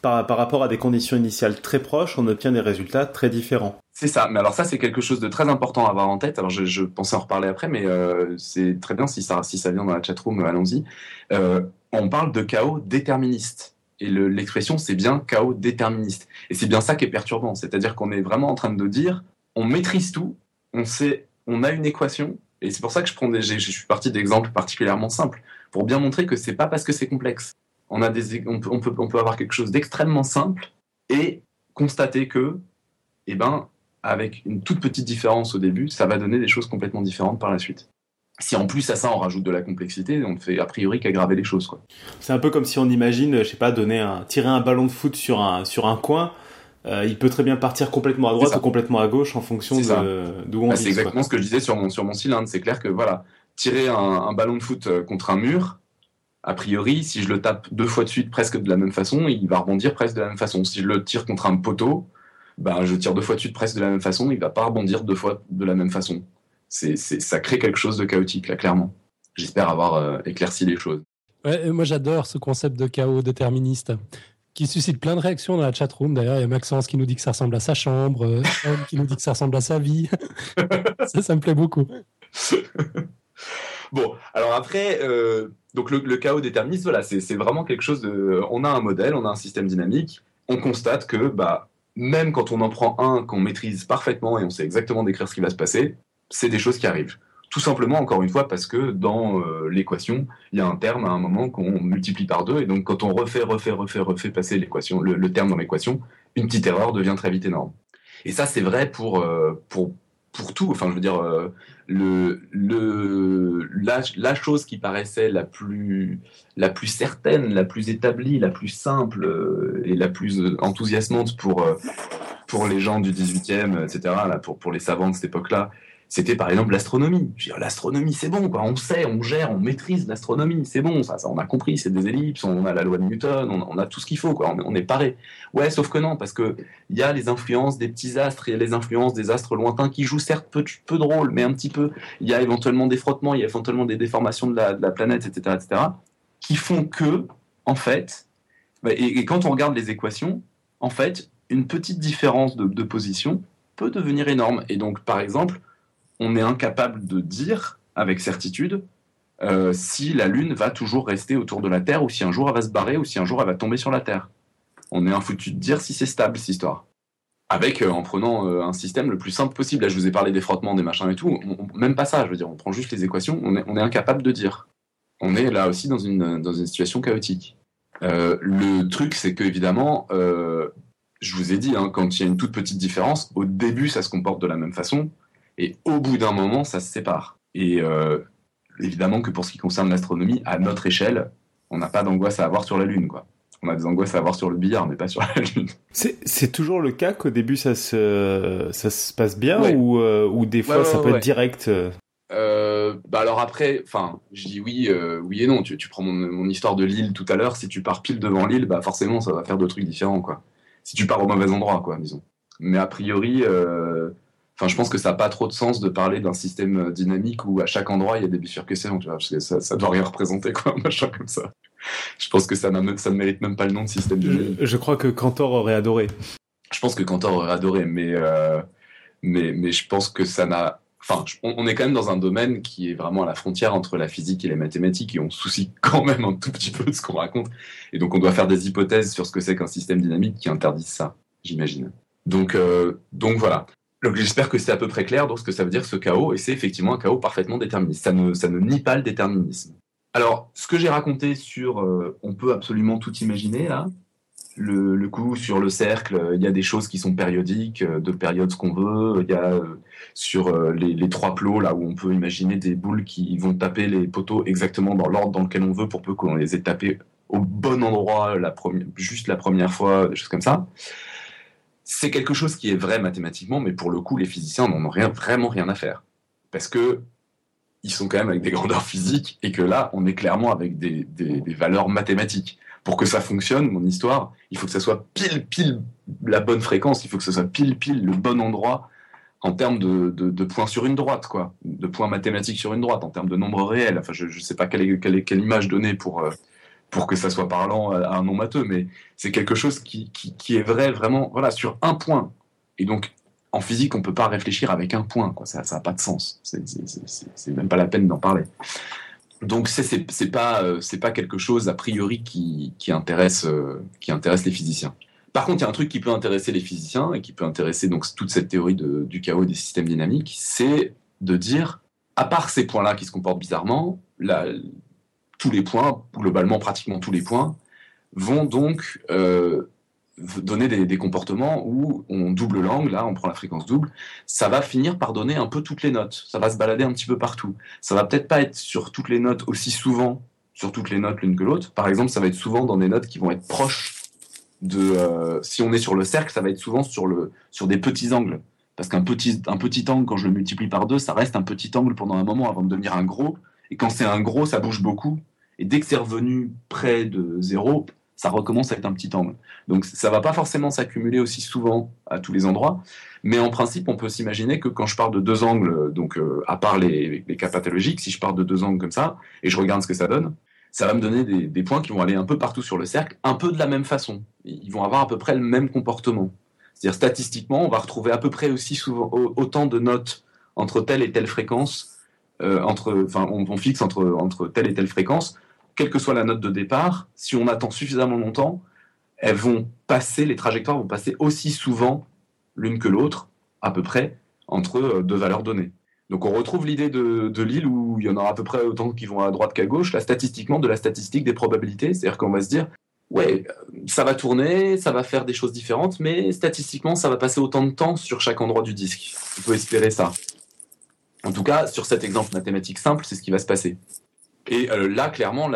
par, par, rapport à des conditions initiales très proches, on obtient des résultats très différents. C'est ça. Mais alors ça, c'est quelque chose de très important à avoir en tête. Alors je, pensais en reparler après, mais euh, c'est très bien si ça, si ça vient dans la chatroom, allons-y. Euh, on parle de chaos déterministe. Et l'expression, c'est bien chaos déterministe. Et c'est bien ça qui est perturbant. C'est-à-dire qu'on est vraiment en train de dire, on maîtrise tout, on sait, on a une équation. Et c'est pour ça que je prends des, je suis parti d'exemples particulièrement simples pour bien montrer que c'est pas parce que c'est complexe on, a des, on, peut, on, peut, avoir quelque chose d'extrêmement simple et constater que, eh ben, avec une toute petite différence au début, ça va donner des choses complètement différentes par la suite. Si en plus à ça on rajoute de la complexité, on ne fait a priori qu'aggraver les choses. C'est un peu comme si on imagine, je sais pas, donner un, tirer un ballon de foot sur un, sur un coin. Euh, il peut très bien partir complètement à droite ou complètement à gauche en fonction d'où on bah, C'est exactement ce que je disais sur mon, sur mon cylindre. C'est clair que voilà, tirer un, ballon de foot euh, contre un mur, a priori, si je le tape deux fois de suite presque de la même façon, il va rebondir presque de la même façon. Si je le tire contre un poteau, ben, je tire deux fois de suite presque de la même façon, il va pas rebondir deux fois de la même façon. C'est, ça crée quelque chose de chaotique, là, clairement. j'espère avoir éclairci les choses. Ouais, moi j'adore ce concept de chaos déterministe qui suscite plein de réactions dans la chatroom. D'ailleurs, il y a Maxence qui nous dit que ça ressemble à sa chambre, euh, qui nous dit que ça ressemble à sa vie. ça, ça me plaît beaucoup. bon, alors après, euh, donc le, chaos déterministe, voilà, c'est vraiment quelque chose de. On a un modèle, on a un système dynamique, on constate que bah, même quand on en prend un qu'on maîtrise parfaitement et on sait exactement décrire ce qui va se passer, c'est des choses qui arrivent. Tout simplement, encore une fois, parce que dans euh, l'équation, il y a un terme à un moment qu'on multiplie par deux, et donc quand on refait, refait, refait, refait passer l'équation, le, terme dans l'équation, une petite erreur devient très vite énorme. Et ça, c'est vrai pour, euh, pour, pour tout. Enfin, je veux dire, euh, le, le, la, chose qui paraissait la plus, la plus certaine, la plus établie, la plus simple et la plus enthousiasmante pour, pour les gens du 18e, etc., là, pour, pour les savants de cette époque-là, c'était par exemple l'astronomie. L'astronomie, c'est bon, quoi. On sait, on gère, on maîtrise l'astronomie, c'est bon, ça, ça, on a compris, c'est des ellipses, on a la loi de Newton, on, a tout ce qu'il faut, quoi. On, est paré. Ouais, sauf que non, parce que il y a les influences des petits astres, il y a les influences des astres lointains qui jouent certes peu, peu de rôle, mais un petit peu. Il y a éventuellement des frottements, il y a éventuellement des déformations de la, planète, etc., etc., qui font que, en fait, bah, et, quand on regarde les équations, en fait, une petite différence de, de position peut devenir énorme. Et donc, par exemple, on est incapable de dire avec certitude euh, si la Lune va toujours rester autour de la Terre ou si un jour elle va se barrer ou si un jour elle va tomber sur la Terre. On est infoutu de dire si c'est stable cette histoire. Avec, euh, en prenant euh, un système le plus simple possible. Là, je vous ai parlé des frottements, des machins et tout. même pas ça, je veux dire, on prend juste les équations, on est, incapable de dire. On est là aussi dans une, situation chaotique. le truc, c'est que, évidemment, je vous ai dit, hein, quand il y a une toute petite différence, au début, ça se comporte de la même façon. Et au bout d'un moment, ça se sépare. Et euh, évidemment que pour ce qui concerne l'astronomie, à notre échelle, on n'a pas d'angoisse à avoir sur la Lune, quoi. On a des angoisses à avoir sur le billard, mais pas sur la Lune. C'est toujours le cas qu'au début ça se, ça se passe bien ou, euh, ou des fois ça peut être direct euh, bah alors après, enfin, je dis oui, oui et non. Tu, tu prends mon, mon, histoire de l'île tout à l'heure. Si tu pars pile devant l'île, bah forcément, ça va faire deux trucs différents, quoi. Si tu pars au mauvais endroit, quoi, disons. Mais a priori, Enfin, je pense que ça n'a pas trop de sens de parler d'un système euh, dynamique où à chaque endroit il y a des bifurcations, tu vois, parce que ça, ça doit rien représenter, quoi, un machin comme ça. Je pense que ça, ça ne mérite même pas le nom de système dynamique. Je, crois que Cantor aurait adoré. Je pense que Cantor aurait adoré, mais, euh, mais, mais je pense que ça n'a. Enfin, on, est quand même dans un domaine qui est vraiment à la frontière entre la physique et les mathématiques, et on soucie quand même un tout petit peu de ce qu'on raconte. Et donc, on doit faire des hypothèses sur ce que c'est qu'un système dynamique qui interdise ça, j'imagine. Donc, euh, donc voilà. J'espère que c'est à peu près clair donc ce que ça veut dire ce chaos, et c'est effectivement un chaos parfaitement déterministe. Ça ne, ça ne nie pas le déterminisme. Alors, ce que j'ai raconté sur euh, on peut absolument tout imaginer là, le, coup sur le cercle, il y a des choses qui sont périodiques, euh, de période ce qu'on veut, il y a euh, sur les, trois plots là où on peut imaginer des boules qui vont taper les poteaux exactement dans l'ordre dans lequel on veut pour peu qu'on les ait tapés au bon endroit la juste la première fois, des choses comme ça c'est quelque chose qui est vrai mathématiquement, mais pour le coup, les physiciens n'en ont vraiment rien à faire. Parce que ils sont quand même avec des grandeurs physiques et que là, on est clairement avec des, valeurs mathématiques. Pour que ça fonctionne, mon histoire, il faut que ça soit pile, pile la bonne fréquence, il faut que ce soit pile, pile le bon endroit en termes de, points sur une droite, quoi, de points mathématiques sur une droite, en termes de nombres réels. Enfin, je ne sais pas quelle, quelle, quelle, image donner pour, euh, pour que ça soit parlant à un nom matheux, mais c'est quelque chose qui, est vrai vraiment voilà, sur un point. Et donc, en physique, on ne peut pas réfléchir avec un point, ça n'a pas de sens. C'est même pas la peine d'en parler. Donc, c'est pas, euh, pas quelque chose, a priori, qui, intéresse, euh, qui les physiciens. Par contre, il y a un truc qui peut intéresser les physiciens et qui peut intéresser donc toute cette théorie du chaos des systèmes dynamiques, c'est de dire, à part ces points-là qui se comportent bizarrement, la, tous les points, globalement pratiquement tous les points, vont donc euh, donner des, comportements où on double l'angle, là on prend la fréquence double, ça va finir par donner un peu toutes les notes, ça va se balader un petit peu partout. Ça va peut-être pas être sur toutes les notes aussi souvent, sur toutes les notes l'une que l'autre. Par exemple, ça va être souvent dans des notes qui vont être proches de... Euh, si on est sur le cercle, ça va être souvent sur, le, sur des petits angles. Parce qu'un petit, un petit angle, quand je le multiplie par deux, ça reste un petit angle pendant un moment avant de devenir un gros. Et quand c'est un gros, ça bouge beaucoup. Et dès que c'est revenu près de zéro, ça recommence être un petit angle. Donc ça va pas forcément s'accumuler aussi souvent à tous les endroits, mais en principe, on peut s'imaginer que quand je parle de deux angles, donc euh, à part les, cas pathologiques, si je parle de deux angles comme ça, et je regarde ce que ça donne, ça va me donner des, points qui vont aller un peu partout sur le cercle, un peu de la même façon. Ils vont avoir à peu près le même comportement. C'est-à-dire statistiquement, on va retrouver à peu près aussi souvent autant de notes entre telle et telle fréquence, euh, entre, enfin, on, fixe entre, entre telle et telle fréquence, quelle que soit la note de départ, si on attend suffisamment longtemps, elles vont passer, les trajectoires vont passer aussi souvent l'une que l'autre, à peu près, entre euh, deux valeurs données. Donc on retrouve l'idée de, de l'île où il y en aura à peu près autant qui vont à droite qu'à gauche, là statistiquement de la statistique des probabilités, c'est-à-dire qu'on va se dire, ouais, ça va tourner, ça va faire des choses différentes, mais statistiquement ça va passer autant de temps sur chaque endroit du disque. On peut espérer ça. En tout cas, sur cet exemple mathématique simple, c'est ce qui va se passer. Et euh, là, clairement,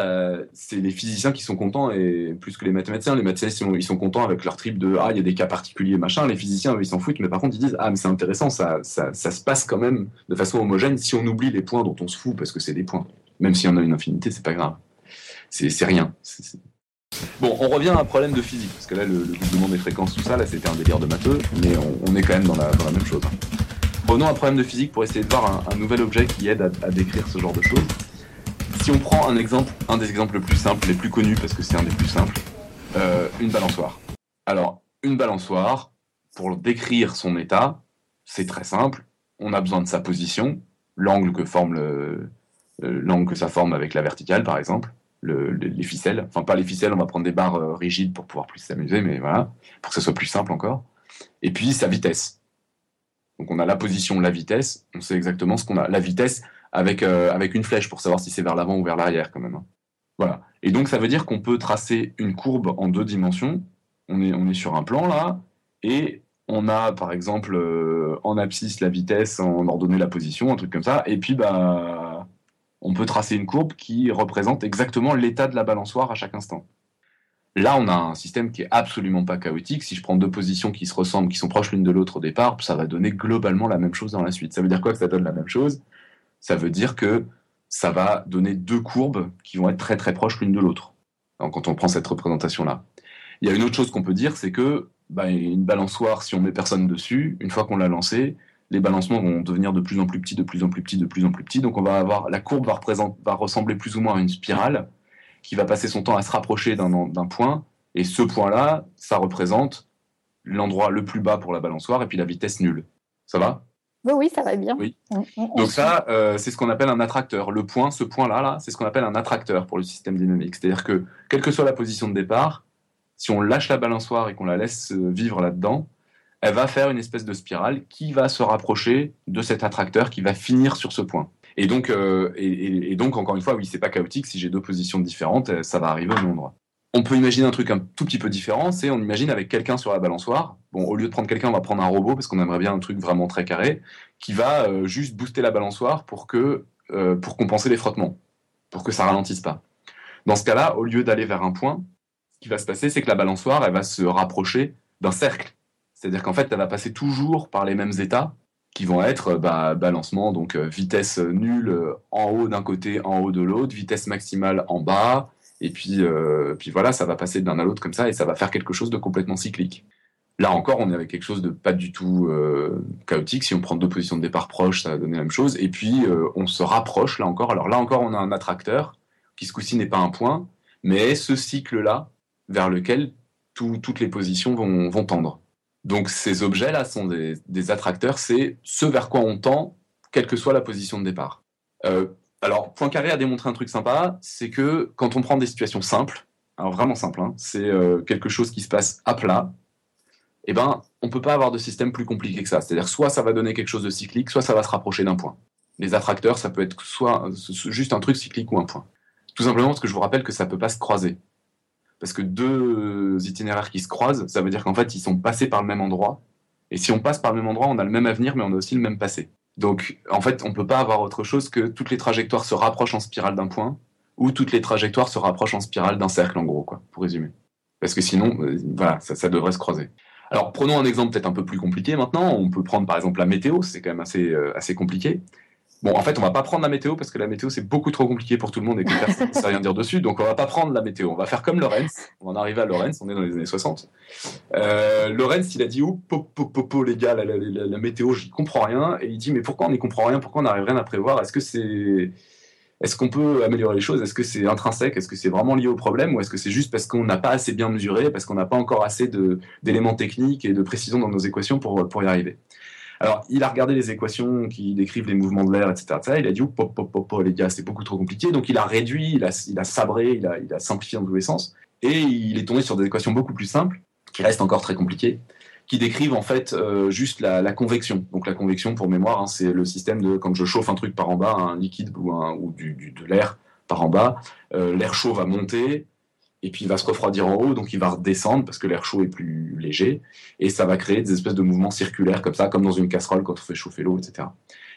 c'est les physiciens qui sont contents, et plus que les mathématiciens. Les mathématiciens, ils sont contents avec leur trip de Ah, il y a des cas particuliers, machin. Les physiciens, eux, ils s'en foutent, mais par contre, ils disent Ah, mais c'est intéressant, ça, se passe quand même de façon homogène si on oublie les points dont on se fout, parce que c'est des points. Même s'il y en a une infinité, c'est pas grave. C'est rien. Bon, on revient à un problème de physique, parce que là, le, le doublement des fréquences, tout ça, là, c'était un délire de matheux, mais on, est quand même dans la même chose. Revenons à un problème de physique pour essayer de voir un, nouvel objet qui aide à décrire ce genre de choses si on prend un exemple, un des exemples les plus simples, les plus connus parce que c'est un des plus simples, euh, une balançoire. Alors, une balançoire, pour décrire son état, c'est très simple. On a besoin de sa position, l'angle que forme le, euh, l'angle que ça forme avec la verticale, par exemple, les ficelles. Enfin, pas les ficelles, on va prendre des barres euh, rigides pour pouvoir plus s'amuser, mais voilà, pour que ça soit plus simple encore. Et puis sa vitesse. Donc on a la position, la vitesse, on sait exactement ce qu'on a. La vitesse, avec, euh, une flèche pour savoir si c'est vers l'avant ou vers l'arrière quand même. Hein. Voilà. Et donc ça veut dire qu'on peut tracer une courbe en deux dimensions. On est, on est sur un plan là, et on a par exemple euh, en abscisse la vitesse, en ordonnée la position, un truc comme ça, et puis bah on peut tracer une courbe qui représente exactement l'état de la balançoire à chaque instant. Là, on a un système qui est absolument pas chaotique. Si je prends deux positions qui se ressemblent, qui sont proches l'une de l'autre au départ, ça va donner globalement la même chose dans la suite. Ça veut dire quoi que ça donne la même chose? Ça veut dire que ça va donner deux courbes qui vont être très très proches l'une de l'autre. Quand on prend cette représentation-là. Il y a une autre chose qu'on peut dire, c'est que bah, une balançoire, si on met personne dessus, une fois qu'on l'a lancée, les balancements vont devenir de plus en plus petits, de plus en plus petits, de plus en plus petits. Donc on va avoir la courbe va ressembler plus ou moins à une spirale qui va passer son temps à se rapprocher d'un point. Et ce point-là, ça représente l'endroit le plus bas pour la balançoire et puis la vitesse nulle. Ça va? Oui, oui, ça va bien. Oui. Donc ça, euh, c'est ce qu'on appelle un attracteur. Le point, ce point-là, là, c'est ce qu'on appelle un attracteur pour le système dynamique. C'est-à-dire que, quelle que soit la position de départ, si on lâche la balançoire et qu'on la laisse euh, vivre là-dedans, elle va faire une espèce de spirale qui va se rapprocher de cet attracteur qui va finir sur ce point. Et donc, euh, et, donc encore une fois, oui, c'est pas chaotique. Si j'ai deux positions différentes, ça va arriver au même endroit on peut imaginer un truc un tout petit peu différent, c'est on imagine avec quelqu'un sur la balançoire. Bon, au lieu de prendre quelqu'un, on va prendre un robot parce qu'on aimerait bien un truc vraiment très carré qui va euh, juste booster la balançoire pour que euh, pour compenser les frottements, pour que ça ralentisse pas. Dans ce cas-là, au lieu d'aller vers un point, ce qui va se passer, c'est que la balançoire, elle va se rapprocher d'un cercle. C'est-à-dire qu'en fait, elle va passer toujours par les mêmes états qui vont être bah, balancement, donc euh, vitesse nulle en haut d'un côté, en haut de l'autre, vitesse maximale en bas, et puis, euh, puis voilà, ça va passer d'un à l'autre comme ça et ça va faire quelque chose de complètement cyclique. Là encore, on est avec quelque chose de pas du tout euh, chaotique. Si on prend deux positions de départ proches, ça va donner la même chose. Et puis, euh, on se rapproche là encore. Alors là encore, on a un attracteur qui ce coup-ci n'est pas un point, mais ce cycle-là vers lequel toutes les positions vont, vont, tendre. Donc ces objets-là sont des, attracteurs, c'est ce vers quoi on tend, quelle que soit la position de départ. Euh, alors, Poincaré a démontré un truc sympa, c'est que quand on prend des situations simples, alors vraiment simples, hein, c'est euh, quelque chose qui se passe à plat, eh ben, on peut pas avoir de système plus compliqué que ça. C'est-à-dire, soit ça va donner quelque chose de cyclique, soit ça va se rapprocher d'un point. Les attracteurs, ça peut être soit juste un truc cyclique ou un point. Tout simplement parce que je vous rappelle que ça peut pas se croiser. Parce que deux itinéraires qui se croisent, ça veut dire qu'en fait, ils sont passés par le même endroit. Et si on passe par le même endroit, on a le même avenir, mais on a aussi le même passé. Donc, en fait, on ne peut pas avoir autre chose que toutes les trajectoires se rapprochent en spirale d'un point, ou toutes les trajectoires se rapprochent en spirale d'un cercle, en gros, quoi, pour résumer. Parce que sinon, euh, ça, devrait se croiser. Alors, prenons un exemple peut-être un peu plus compliqué maintenant. On peut prendre par exemple la météo, c'est quand même assez, euh, assez compliqué. Bon, en fait, on va pas prendre la météo parce que la météo c'est beaucoup trop compliqué pour tout le monde et que personne ne sait rien dire dessus. Donc, on va pas prendre la météo. On va faire comme Lorenz. On en arriver à Lorenz. On est dans les années 60. Euh, Lorenz, il a dit, oh, popo, popo, les gars, la, la, la, la comprends rien. Et il dit, mais pourquoi on n'y comprend rien? Pourquoi on n'arrive rien à prévoir? Est-ce que c'est est-ce qu'on peut améliorer les choses? Est-ce que c'est intrinsèque? Est-ce que c'est vraiment lié au problème? Ou est-ce que c'est juste parce qu'on n'a pas assez bien mesuré, parce qu'on n'a pas encore assez d'éléments techniques et de précision dans nos équations pour, pour y arriver? Alors, il a regardé les équations qui décrivent les mouvements de l'air, etc., Il a dit, pop, pop, pop, les gars, c'est beaucoup trop compliqué. Donc, il a réduit, il a, sabré, il a, simplifié dans tous les sens. Et il est tombé sur des équations beaucoup plus simples, qui restent encore très compliquées, qui décrivent en fait euh, juste la, convection. Donc, la convection, pour mémoire, hein, c'est le système de quand je chauffe un truc par en bas, un liquide ou, ou du, du, de l'air par en bas, euh, l'air chaud va monter, et puis il va se refroidir en haut, donc il va redescendre parce que l'air chaud est plus léger, et ça va créer des espèces de mouvements circulaires comme ça, comme dans une casserole quand on fait chauffer l'eau, etc.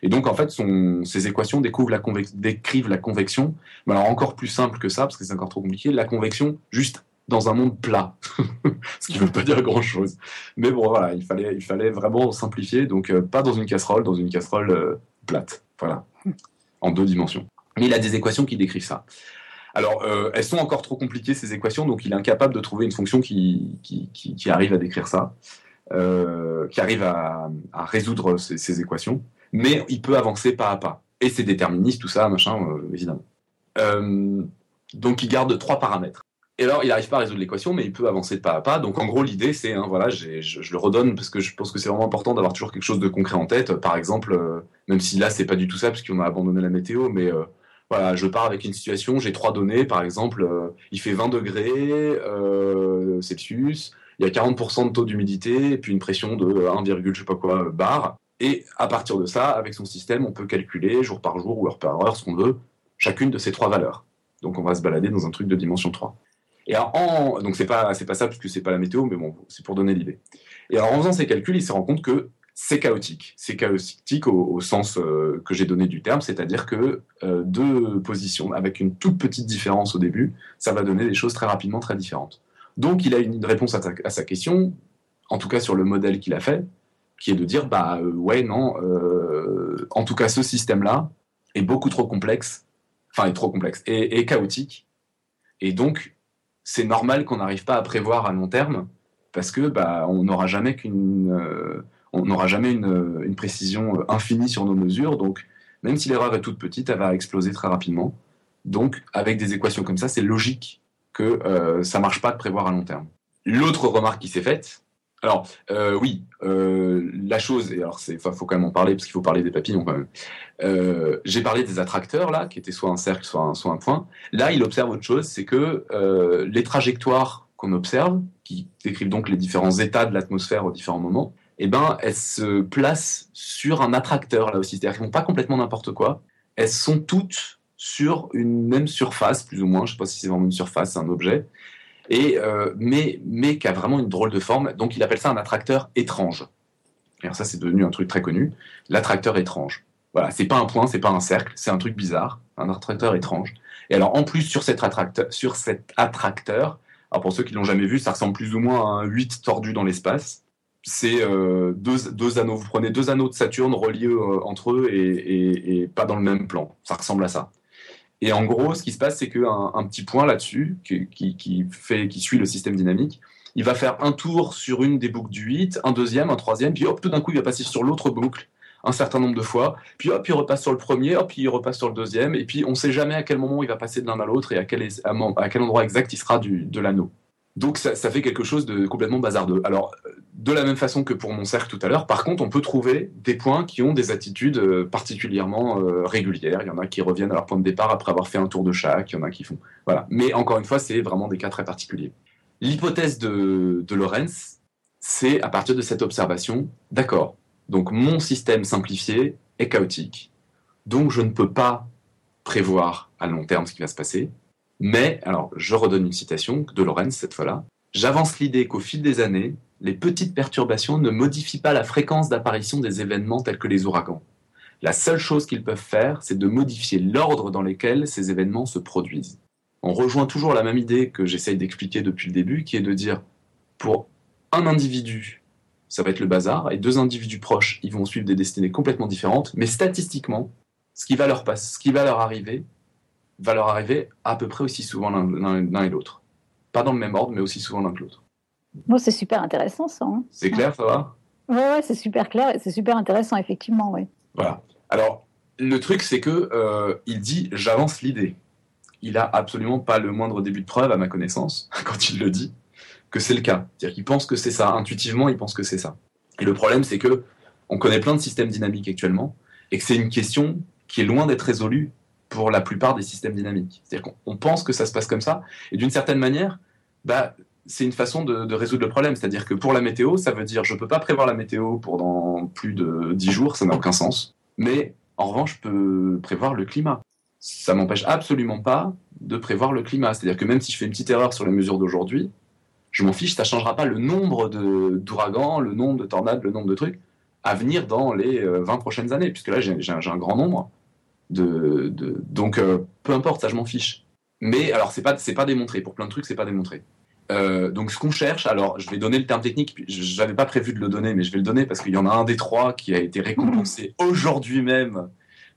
Et donc en fait, ces équations découvrent décrivent la convection, mais alors encore plus simple que ça, parce que c'est encore trop compliqué, la convection juste dans un monde plat, ce qui ne veut pas dire grand-chose. Mais bon, voilà, il fallait, il fallait vraiment simplifier, donc euh, pas dans une casserole, dans une casserole euh, plate, voilà, en deux dimensions. Mais il a des équations qui décrivent ça. Alors, euh, elles sont encore trop compliquées, ces équations, donc il est incapable de trouver une fonction qui, qui, arrive à décrire ça, euh, qui arrive à, résoudre ces, équations, mais il peut avancer pas à pas. Et c'est déterministe, tout ça, machin, euh, évidemment. Donc, il garde trois paramètres. Et alors, il n'arrive pas à résoudre l'équation, mais il peut avancer pas à pas. Donc, en gros, l'idée, c'est, hein, voilà, je, le redonne parce que je pense que c'est vraiment important d'avoir toujours quelque chose de concret en tête. Par exemple, même si là, c'est pas du tout ça, parce qu'on a abandonné la météo, mais voilà, je pars avec une situation, j'ai trois données, par exemple, euh, il fait 20 degrés euh, Celsius, il y a 40% de taux d'humidité, puis une pression de 1, je sais pas quoi bar. Et à partir de ça, avec son système, on peut calculer jour par jour ou heure par heure, ce qu'on veut, chacune de ces trois valeurs. Donc on va se balader dans un truc de dimension 3. Et en... donc c'est pas pas ça parce que c'est pas la météo, mais bon, c'est pour donner l'idée. Et en faisant ces calculs, il se rend compte que c'est chaotique. C'est chaotique au, sens euh, que j'ai donné du terme, c'est-à-dire que euh, deux positions avec une toute petite différence au début, ça va donner des choses très rapidement très différentes. Donc il a une réponse à, sa question, en tout cas sur le modèle qu'il a fait, qui est de dire bah euh, ouais non, en tout cas ce système-là est beaucoup trop complexe, enfin est trop complexe et, et chaotique, et donc c'est normal qu'on n'arrive pas à prévoir à long terme parce que bah on n'aura jamais qu'une on n'aura jamais une, une, précision infinie sur nos mesures. Donc, même si l'erreur est toute petite, elle va exploser très rapidement. Donc, avec des équations comme ça, c'est logique que euh, ça marche pas de prévoir à long terme. L'autre remarque qui s'est faite, alors euh, oui, euh, la chose, et alors c'est, faut quand même en parler parce qu'il faut parler des papillons quand même. Euh, j'ai parlé des attracteurs là, qui étaient soit un cercle, soit un, soit un point. Là, il observe autre chose, c'est que euh, les trajectoires qu'on observe, qui décrivent donc les différents états de l'atmosphère aux différents moments, eh ben, elles se placent sur un attracteur là aussi. C'est-à-dire qu'elles font pas complètement n'importe quoi. Elles sont toutes sur une même surface, plus ou moins. Je sais pas si c'est vraiment une surface, c'est un objet. Et euh, mais mais qui a vraiment une drôle de forme. Donc il appelle ça un attracteur étrange. Alors ça c'est devenu un truc très connu. L'attracteur étrange. Voilà, c'est pas un point, c'est pas un cercle, c'est un truc bizarre, un attracteur étrange. Et alors en plus sur cet attracteur, sur cet attracteur, alors pour ceux qui l'ont jamais vu, ça ressemble plus ou moins à un 8 tordu dans l'espace c'est euh, deux, deux, anneaux. Vous prenez deux anneaux de Saturne reliés euh, entre eux et, et, pas dans le même plan. Ça ressemble à ça. Et en gros, ce qui se passe, c'est qu'un un petit point là-dessus, qui, qui, qui, fait, qui suit le système dynamique, il va faire un tour sur une des boucles du 8, un deuxième, un troisième, puis hop, tout d'un coup, il va passer sur l'autre boucle un certain nombre de fois, puis hop, il repasse sur le premier, hop, il repasse sur le deuxième, et puis on ne sait jamais à quel moment il va passer de l'un à l'autre et à quel, à quel endroit exact il sera du, de l'anneau. Donc ça, fait quelque chose de complètement bazardeux. Alors, de la même façon que pour mon cercle tout à l'heure, par contre, on peut trouver des points qui ont des attitudes euh, particulièrement euh, régulières. Il y en a qui reviennent à leur point de départ après avoir fait un tour de chaque, il y en a qui font... Voilà. Mais encore une fois, c'est vraiment des cas très particuliers. L'hypothèse de, de Lorenz, c'est à partir de cette observation, d'accord, donc mon système simplifié est chaotique, donc je ne peux pas prévoir à long terme ce qui va se passer, mais, alors, je redonne une citation de Lorenz cette fois-là. J'avance l'idée qu'au fil des années, les petites perturbations ne modifient pas la fréquence d'apparition des événements tels que les ouragans. La seule chose qu'ils peuvent faire, c'est de modifier l'ordre dans lequel ces événements se produisent. On rejoint toujours la même idée que j'essaye d'expliquer depuis le début, qui est de dire, pour un individu, ça va être le bazar, et deux individus proches, ils vont suivre des destinées complètement différentes, mais statistiquement, ce qui va leur passer, ce qui va leur arriver, va leur arriver à peu près aussi souvent l'un et l'autre. Pas dans le même ordre, mais aussi souvent l'un que l'autre. Bon, c'est super intéressant ça. Hein. c'est clair, ça va? Ouais, ouais c'est super clair et c'est super intéressant, effectivement, oui. Voilà. Alors, le truc, c'est que euh, il dit j'avance l'idée. Il a absolument pas le moindre début de preuve, à ma connaissance, quand il le dit, que c'est le cas. C'est-à-dire qu'il pense que c'est ça. Intuitivement, il pense que c'est ça. Et le problème, c'est que on connaît plein de systèmes dynamiques actuellement, et que c'est une question qui est loin d'être résolue pour la plupart des systèmes dynamiques. C'est-à-dire qu'on pense que ça se passe comme ça, et d'une certaine manière, bah, c'est une façon de, résoudre le problème. C'est-à-dire que pour la météo, ça veut dire je ne peux pas prévoir la météo pendant plus de 10 jours, ça n'a aucun sens. Mais en revanche, je peux prévoir le climat. Ça m'empêche absolument pas de prévoir le climat. C'est-à-dire que même si je fais une petite erreur sur les mesures d'aujourd'hui, je m'en fiche, ça ne changera pas le nombre d'ouragans, le nombre de tornades, le nombre de trucs à venir dans les 20 euh, prochaines années, puisque là j'ai un grand nombre. De, donc euh, peu importe, ça je m'en fiche. Mais alors c'est pas c'est pas démontré pour plein de trucs, c'est pas démontré. Euh, donc ce qu'on cherche, alors je vais donner le terme technique, je n'avais pas prévu de le donner, mais je vais le donner parce qu'il y en a un des trois qui a été récompensé aujourd'hui même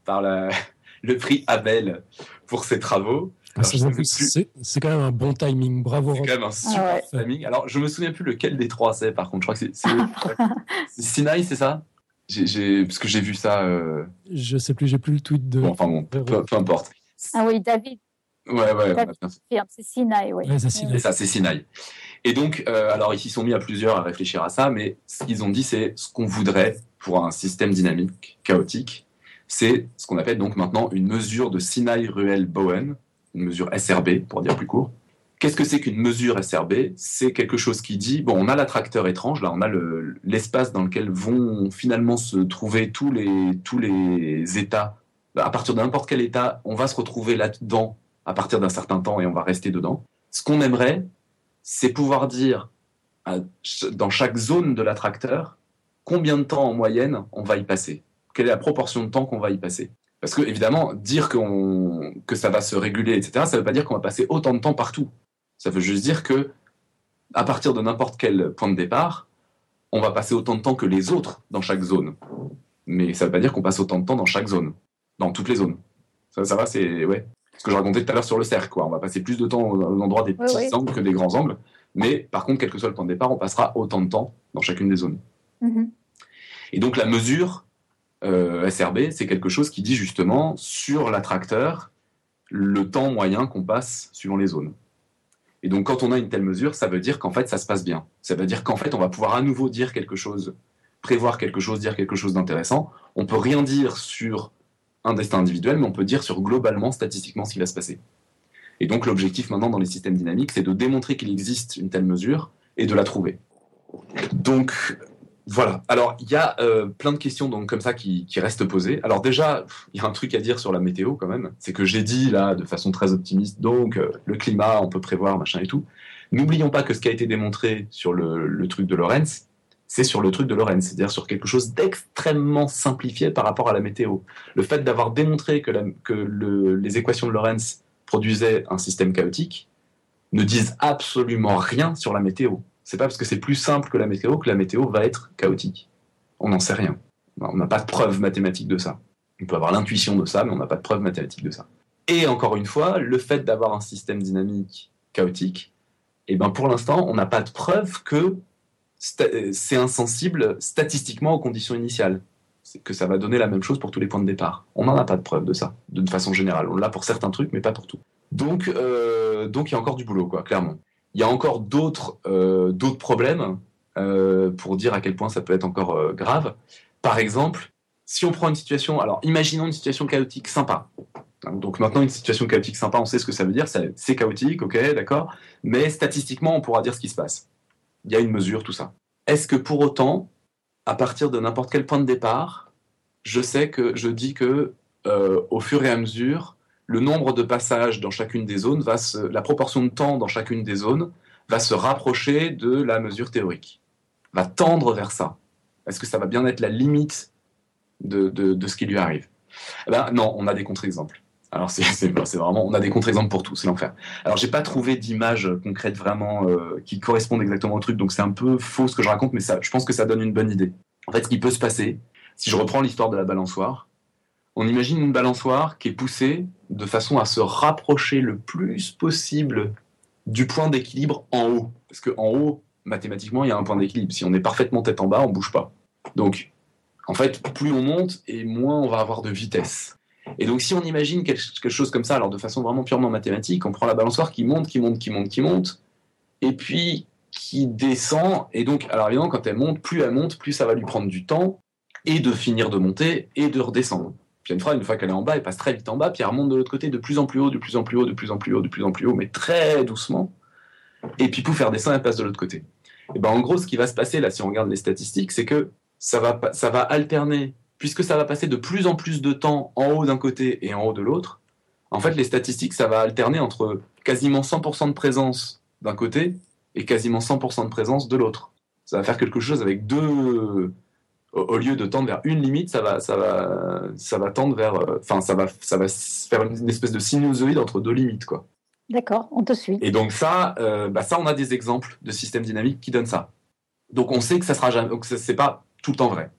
par le prix Abel pour ses travaux. Ah, c'est quand même un bon timing, bravo. C'est quand même un super timing. Alors je me souviens plus lequel des trois c'est par contre, je crois que c'est Sinai, c'est ça? Parce que j'ai vu ça. Euh... Je sais plus, j'ai plus le tweet de. Bon, enfin bon, peu, peu importe. Ah oui, David. Ouais, ouais. C'est Sinaï, oui. c'est ça, c'est Sinaï. Et donc, euh, alors ils s'y sont mis à plusieurs à réfléchir à ça, mais ce qu'ils ont dit, c'est ce qu'on voudrait pour un système dynamique chaotique, c'est ce qu'on appelle donc maintenant une mesure de Sinaï-Ruel-Bowen, une mesure SRB pour dire plus court. Qu'est-ce que c'est qu'une mesure SRB C'est quelque chose qui dit, bon, on a l'attracteur étrange, là on a l'espace dans lequel vont finalement se trouver tous les, tous les états. À partir de n'importe quel état, on va se retrouver là-dedans à partir d'un certain temps et on va rester dedans. Ce qu'on aimerait, c'est pouvoir dire dans chaque zone de l'attracteur combien de temps en moyenne on va y passer? Quelle est la proportion de temps qu'on va y passer? Parce que évidemment, dire que ça va se réguler, etc., ça ne veut pas dire qu'on va passer autant de temps partout. Ça veut juste dire que à partir de n'importe quel point de départ, on va passer autant de temps que les autres dans chaque zone. Mais ça ne veut pas dire qu'on passe autant de temps dans chaque zone, dans toutes les zones. Ça, ça va, c'est ouais ce que je racontais tout à l'heure sur le cercle. Quoi. On va passer plus de temps à l'endroit des petits angles que des grands angles. Mais par contre, quel que soit le point de départ, on passera autant de temps dans chacune des zones. Mm-hmm. Et donc la mesure euh, SRB, c'est quelque chose qui dit justement sur l'attracteur le temps moyen qu'on passe suivant les zones. Et donc quand on a une telle mesure, ça veut dire qu'en fait ça se passe bien. Ça veut dire qu'en fait on va pouvoir à nouveau dire quelque chose, prévoir quelque chose, dire quelque chose d'intéressant. On peut rien dire sur un destin individuel, mais on peut dire sur globalement, statistiquement, ce qui va se passer. Et donc l'objectif maintenant dans les systèmes dynamiques, c'est de démontrer qu'il existe une telle mesure et de la trouver. Donc voilà. Alors il y a euh, plein de questions donc comme ça qui, restent posées. Alors déjà, il y a un truc à dire sur la météo quand même, c'est que j'ai dit là de façon très optimiste, donc euh, le climat, on peut prévoir machin et tout. N'oublions pas que ce qui a été démontré sur le, truc de Lorenz, c'est sur le truc de Lorentz, c'est-à-dire sur quelque chose d'extrêmement simplifié par rapport à la météo. Le fait d'avoir démontré que, les équations de Lorentz produisaient un système chaotique ne disent absolument rien sur la météo. C'est pas parce que c'est plus simple que la météo que la météo va être chaotique. On n'en sait rien. On n'a pas de preuve mathématique de ça. On peut avoir l'intuition de ça, mais on n'a pas de preuve mathématique de ça. Et encore une fois, le fait d'avoir un système dynamique chaotique, eh ben pour l'instant, on n'a pas de preuve que c'est insensible statistiquement aux conditions initiales. Que ça va donner la même chose pour tous les points de départ. On n'en a pas de preuve de ça, d'une façon générale. On l'a pour certains trucs, mais pas pour tout. Donc, euh, donc il y a encore du boulot, quoi, clairement. Il y a encore d'autres euh, problèmes euh, pour dire à quel point ça peut être encore grave. Par exemple, si on prend une situation, alors imaginons une situation chaotique sympa. Donc maintenant, une situation chaotique sympa, on sait ce que ça veut dire, c'est chaotique, ok, d'accord, mais statistiquement, on pourra dire ce qui se passe il y a une mesure, tout ça. Est-ce que pour autant, à partir de n'importe quel point de départ, je sais que je dis que euh, au fur et à mesure, le nombre de passages dans chacune des zones va se, la proportion de temps dans chacune des zones va se rapprocher de la mesure théorique, va tendre vers ça. Est-ce que ça va bien être la limite de, de, ce qui lui arrive? Eh ben, Non, on a des contre-exemples. Alors c'est vraiment, on a des contre-exemples pour tout, c'est l'enfer. Alors j'ai pas trouvé d'image concrète vraiment euh, qui correspondent exactement au truc, donc c'est un peu faux ce que je raconte, mais ça, je pense que ça donne une bonne idée. En fait, ce qui peut se passer, si je reprends l'histoire de la balançoire, on imagine une balançoire qui est poussée de façon à se rapprocher le plus possible du point d'équilibre en haut. Parce qu'en haut, mathématiquement, il y a un point d'équilibre. Si on est parfaitement tête en bas, on bouge pas. Donc, en fait, plus on monte et moins on va avoir de vitesse. Et donc, si on imagine quelque chose comme ça, alors de façon vraiment purement mathématique, on prend la balançoire qui monte, qui monte, qui monte, qui monte, et puis qui descend. Et donc, alors évidemment, quand elle monte, plus elle monte, plus ça va lui prendre du temps, et de finir de monter, et de redescendre. Puis une fois, une fois qu'elle est en bas, elle passe très vite en bas, puis elle remonte de l'autre côté de plus en plus haut, de plus en plus haut, de plus en plus haut, de plus en plus haut, mais très doucement. Et puis pour faire descendre, elle passe de l'autre côté. Et ben en gros, ce qui va se passer là, si on regarde les statistiques, c'est que ça va, ça va alterner, puisque ça va passer de plus en plus de temps en haut d'un côté et en haut de l'autre. En fait, les statistiques, ça va alterner entre quasiment 100% de présence d'un côté et quasiment 100% de présence de l'autre. Ça va faire quelque chose avec deux. Au lieu de tendre vers une limite, ça va, ça va, ça va tendre vers. Enfin, ça va, ça va faire une espèce de sinusoïde entre deux limites, quoi. D'accord, on te suit. Et donc ça, euh, bah ça, on a des exemples de systèmes dynamiques qui donnent ça. Donc on sait que ça sera jamais, donc c'est pas tout le temps vrai.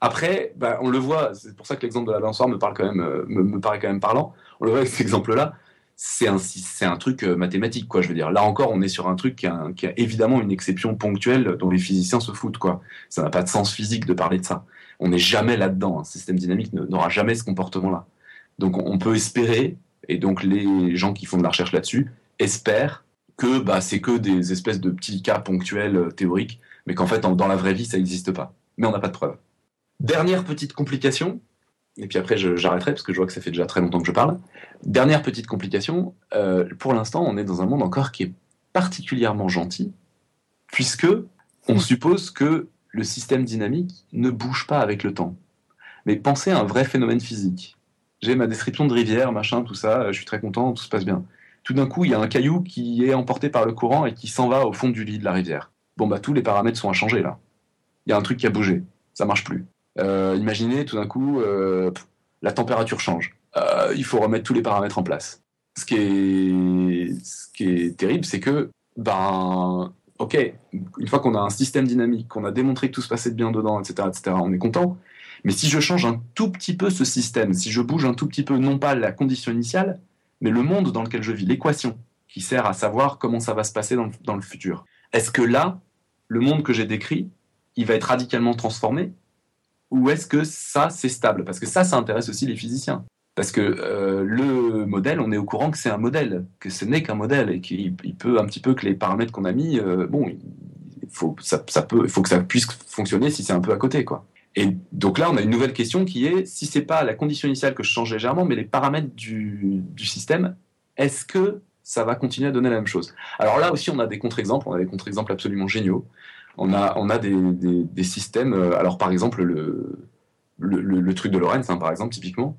Après, bah, on le voit, c'est pour ça que l'exemple de la balançoire me, parle quand même, euh, me, me, paraît quand même parlant. On le voit avec cet exemple-là, c'est un, truc euh, mathématique, quoi. Je veux dire, là encore, on est sur un truc qui a, évidemment une exception ponctuelle dont les physiciens se foutent, quoi. Ça n'a pas de sens physique de parler de ça. On n'est jamais là-dedans. Un système dynamique n'aura jamais ce comportement-là. Donc on peut espérer, et donc les gens qui font de la recherche là-dessus espèrent que bah, c'est que des espèces de petits cas ponctuels euh, théoriques, mais qu'en fait, dans la vraie vie, ça n'existe pas. Mais on n'a pas de preuves. Dernière petite complication, et puis après j'arrêterai parce que je vois que ça fait déjà très longtemps que je parle. Dernière petite complication, euh, pour l'instant, on est dans un monde encore qui est particulièrement gentil, puisque on suppose que le système dynamique ne bouge pas avec le temps. Mais pensez à un vrai phénomène physique. J'ai ma description de rivière, machin, tout ça, je suis très content, tout se passe bien. Tout d'un coup, il y a un caillou qui est emporté par le courant et qui s'en va au fond du lit de la rivière. Bon, bah, tous les paramètres sont à changer là. Il y a un truc qui a bougé, ça marche plus. Euh, imaginez, tout d'un coup, euh, la température change. Euh, il faut remettre tous les paramètres en place. Ce qui est, terrible, c'est que, ben, ok, une fois qu'on a un système dynamique, qu'on a démontré que tout se passait bien dedans, etc., etc., on est content. Mais si je change un tout petit peu ce système, si je bouge un tout petit peu, non pas la condition initiale, mais le monde dans lequel je vis, l'équation qui sert à savoir comment ça va se passer dans le futur, est-ce que là, le monde que j'ai décrit, il va être radicalement transformé ou est-ce que ça, c'est stable? Parce que ça, ça intéresse aussi les physiciens. Parce que euh, le modèle, on est au courant que c'est un modèle, que ce n'est qu'un modèle, et qu'il peut un petit peu que les paramètres qu'on a mis, euh, bon, il faut, ça, peut, faut que ça puisse fonctionner si c'est un peu à côté, quoi. Et donc là, on a une nouvelle question qui est si c'est pas la condition initiale que je change légèrement, mais les paramètres du système, est-ce que ça va continuer à donner la même chose? Alors là aussi, on a des contre-exemples, on a des contre-exemples absolument géniaux on a, des, systèmes. Euh, alors, par exemple, le, truc de Lorenz, hein, par exemple, typiquement.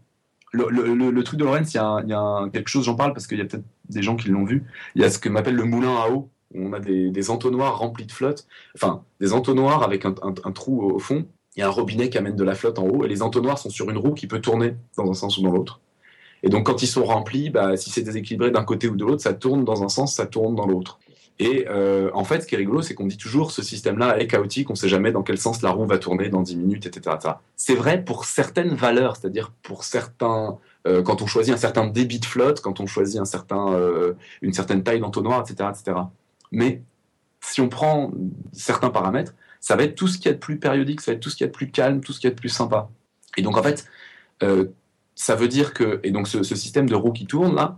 Le, truc de Lorenz, il y a, quelque chose, j'en parle parce qu'il y a peut-être des gens qui l'ont vu. Il y a ce que m'appelle le moulin à eau, où on a des, entonnoirs remplis de flotte. Enfin, des entonnoirs avec un, un, trou au fond. Il y a un robinet qui amène de la flotte en haut, et les entonnoirs sont sur une roue qui peut tourner dans un sens ou dans l'autre. Et donc, quand ils sont remplis, bah, si c'est déséquilibré d'un côté ou de l'autre, ça tourne dans un sens, ça tourne dans l'autre. Et euh, en fait, ce qui est rigolo, c'est qu'on dit toujours ce système-là est chaotique, on ne sait jamais dans quel sens la roue va tourner dans 10 minutes, etc. C'est vrai pour certaines valeurs, c'est-à-dire pour certains, euh, quand on choisit un certain débit de flotte, quand on choisit un certain, euh, une certaine taille d'entonnoir, etc.. Mais si on prend certains paramètres, ça va être tout ce qui est de plus périodique, ça va être tout ce qui est de plus calme, tout ce qui est de plus sympa. Et donc en fait, ça veut dire que, et donc ce système de roue qui tourne là,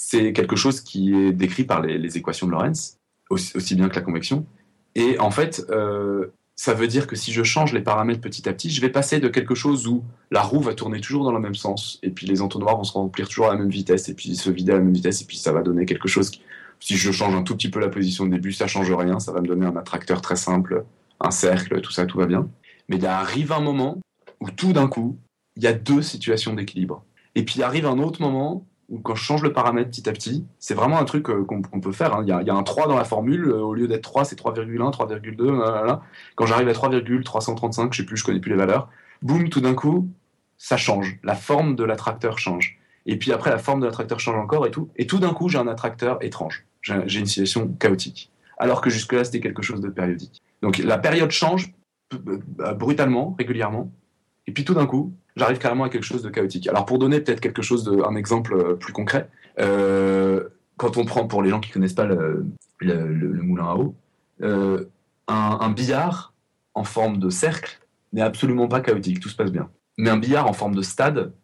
c'est quelque chose qui est décrit par les, équations de Lorentz aussi, bien que la convection. Et en fait, euh, ça veut dire que si je change les paramètres petit à petit, je vais passer de quelque chose où la roue va tourner toujours dans le même sens, et puis les entonnoirs vont se remplir toujours à la même vitesse, et puis se vider à la même vitesse, et puis ça va donner quelque chose qui, si je change un tout petit peu la position de début, ça change rien, ça va me donner un attracteur très simple, un cercle, tout ça, tout va bien. Mais il arrive un moment où tout d'un coup, il y a deux situations d'équilibre. Et puis arrive un autre moment ou quand je change le paramètre petit à petit, c'est vraiment un truc euh, qu'on peut faire. Hein. Il, y a, un 3 dans la formule, euh, au lieu d'être 3, c'est 3,1, 3,2. Quand j'arrive à 3,335, je sais plus, je connais plus les valeurs, boum, tout d'un coup, ça change. La forme de l'attracteur change. Et puis après, la forme de l'attracteur change encore et tout. Et tout d'un coup, j'ai un attracteur étrange. J'ai une situation chaotique. Alors que jusque-là, c'était quelque chose de périodique. Donc la période change brutalement, régulièrement. Et puis tout d'un coup, j'arrive carrément à quelque chose de chaotique. Alors pour donner peut-être quelque chose de, un exemple euh, plus concret, euh, quand on prend pour les gens qui connaissent pas le, moulin à eau, euh, un, billard en forme de cercle n'est absolument pas chaotique, tout se passe bien. Mais un billard en forme de stade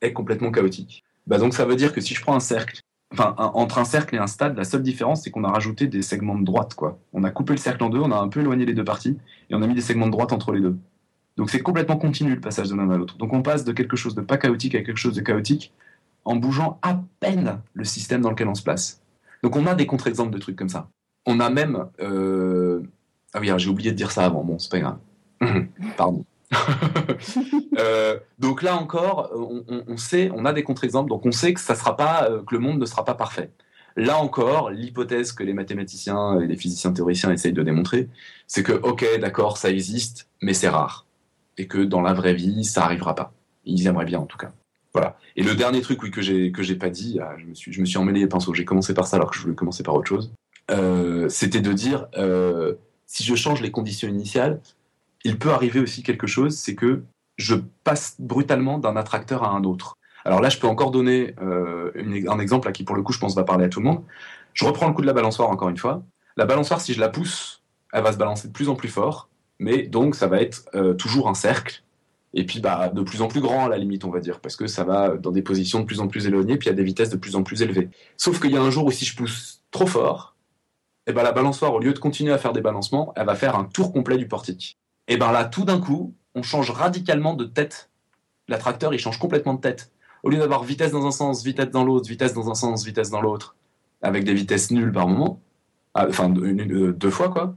est complètement chaotique. Bah donc ça veut dire que si je prends un cercle, enfin entre un cercle et un stade, la seule différence c'est qu'on a rajouté des segments de droite quoi. On a coupé le cercle en deux, on a un peu éloigné les deux parties et on a mis des segments de droite entre les deux. Donc c'est complètement continu le passage de l'un à l'autre. Donc on passe de quelque chose de pas chaotique à quelque chose de chaotique en bougeant à peine le système dans lequel on se place. Donc on a des contre-exemples de trucs comme ça. On a même... euh, Ah oui, j'ai oublié de dire ça avant, bon, c'est pas grave. Pardon. Euh, donc là encore, on, on- on sait, on a des contre-exemples, donc on sait que ça sera pas, euh, que le monde ne sera pas parfait. Là encore, l'hypothèse que les mathématiciens et les physiciens théoriciens essayent de démontrer, c'est que ok, d'accord, ça existe, mais c'est rare, et que dans la vraie vie, ça arrivera pas. Ils aimeraient bien en tout cas. Voilà. Et le dernier truc, oui, que j'ai que j'ai pas dit, ah, je me suis je me suis emmêlé les pinceaux. J'ai commencé par ça alors que je voulais commencer par autre chose. Euh, C'était de dire euh, si je change les conditions initiales, il peut arriver aussi quelque chose, c'est que je passe brutalement d'un attracteur à un autre. Alors là, je peux encore donner euh, un exemple à qui, pour le coup, je pense va parler à tout le monde. Je reprends le coup de la balançoire encore une fois. La balançoire, si je la pousse, elle va se balancer de plus en plus fort, mais donc ça va être euh, toujours un cercle, et puis bah, de plus en plus grand à la limite, on va dire, parce que ça va dans des positions de plus en plus éloignées, puis à des vitesses de plus en plus élevées. Sauf qu'il y a un jour où si je pousse trop fort, et ben la balançoire, au lieu de continuer à faire des balancements, elle va faire un tour complet du portique. Et ben là, tout d'un coup, on change radicalement de tête. L'attracteur, il change complètement de tête. Au lieu d'avoir vitesse dans un sens, vitesse dans l'autre, vitesse dans un sens, vitesse dans l'autre, avec des vitesses nulles par moment, ah, enfin deux fois quoi,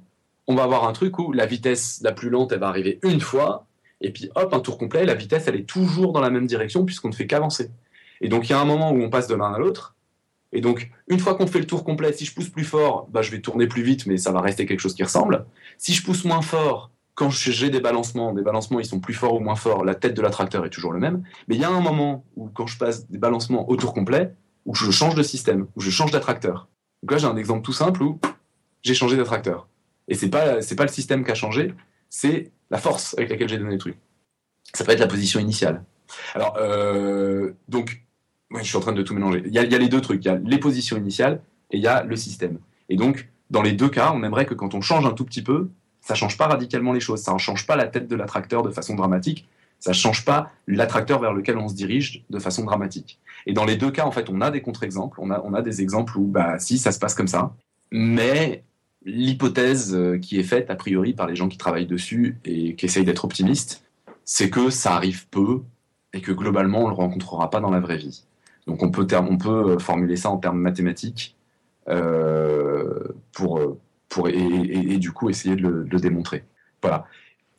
on va avoir un truc où la vitesse la plus lente, elle va arriver une fois, et puis hop, un tour complet, la vitesse, elle est toujours dans la même direction puisqu'on ne fait qu'avancer. Et donc il y a un moment où on passe de l'un à l'autre, et donc une fois qu'on fait le tour complet, si je pousse plus fort, bah, je vais tourner plus vite, mais ça va rester quelque chose qui ressemble. Si je pousse moins fort, quand j'ai des balancements, des balancements ils sont plus forts ou moins forts, la tête de l'attracteur est toujours le même. Mais il y a un moment où quand je passe des balancements au tour complet, où je change de système, où je change d'attracteur. Donc là j'ai un exemple tout simple où j'ai changé d'attracteur. Et c'est pas c'est pas le système qui a changé, c'est la force avec laquelle j'ai donné le truc. Ça peut être la position initiale. Alors euh, donc ouais, je suis en train de tout mélanger. Il y, a, il y a les deux trucs, il y a les positions initiales et il y a le système. Et donc dans les deux cas, on aimerait que quand on change un tout petit peu, ça change pas radicalement les choses, ça ne change pas la tête de l'attracteur de façon dramatique, ça change pas l'attracteur vers lequel on se dirige de façon dramatique. Et dans les deux cas, en fait, on a des contre-exemples, on a, on a des exemples où, bah, si, ça se passe comme ça, mais l'hypothèse euh, qui est faite, a priori, par les gens qui travaillent dessus et qui essayent d'être optimistes, c'est que ça arrive peu et que globalement, on le rencontrera pas dans la vraie vie. Donc on peut, on peut euh, formuler ça en termes mathématiques euh, pour, pour, et, du coup essayer de le, démontrer. Voilà.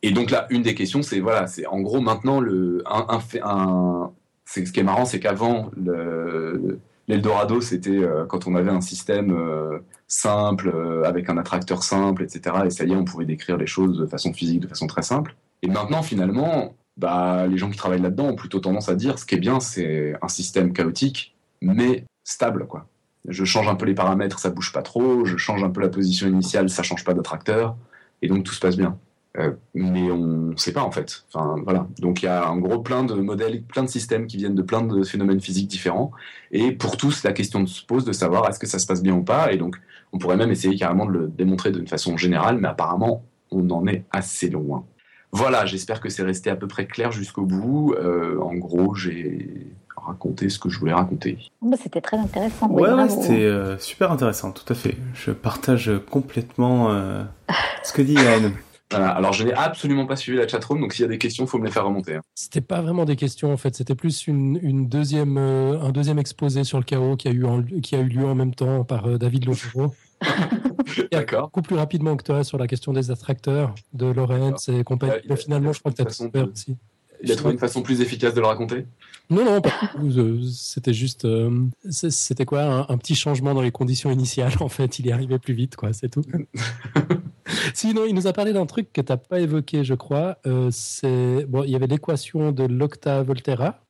Et donc là, une des questions, c'est voilà, c'est en gros maintenant le un- c'est ce qui est marrant, c'est qu'avant le l'Eldorado, c'était euh, quand on avait un système euh, simple euh, avec un attracteur simple, etc. Et ça y est, on pouvait décrire les choses de façon physique, de façon très simple. Et maintenant, finalement, bah, les gens qui travaillent là-dedans ont plutôt tendance à dire ce qui est bien, c'est un système chaotique, mais stable, quoi. Je change un peu les paramètres, ça bouge pas trop. Je change un peu la position initiale, ça change pas d'attracteur, et donc tout se passe bien. Euh, mais on ne sait pas en fait. Enfin voilà. Donc il y a en gros plein de modèles, plein de systèmes qui viennent de plein de phénomènes physiques différents. Et pour tous, la question se pose de savoir est-ce que ça se passe bien ou pas? Et donc on pourrait même essayer carrément de le démontrer d'une façon générale, mais apparemment on en est assez loin. Voilà, j'espère que c'est resté à peu près clair jusqu'au bout. Euh, en gros, j'ai raconté ce que je voulais raconter. Bah, C'était très intéressant. oui, Ouais, c'était euh, super intéressant, tout à fait. Je partage complètement euh, ce que dit Yann. Voilà. Alors je n'ai absolument pas suivi la chatroom, donc s'il y a des questions, faut me les faire remonter. hein. C'était pas vraiment des questions en fait, c'était plus une, une deuxième, euh, un deuxième exposé sur le chaos qui a eu, en- qui a eu lieu en même temps par euh, David Logero. D'accord. Beaucoup plus rapidement que toi sur la question des attracteurs de Lorenz et compagnie. Euh, il finalement, je crois que tu as tout aussi. Il a trouvé une façon plus efficace de le raconter? Non, non, pas C'était juste. euh, C'était quoi un, un petit changement dans les conditions initiales, en fait. Il y arrivait plus vite, quoi, c'est tout. Sinon, il nous a parlé d'un truc que tu n'as pas évoqué, je crois. Euh, c'est bon, Il y avait l'équation de l'octa-volterra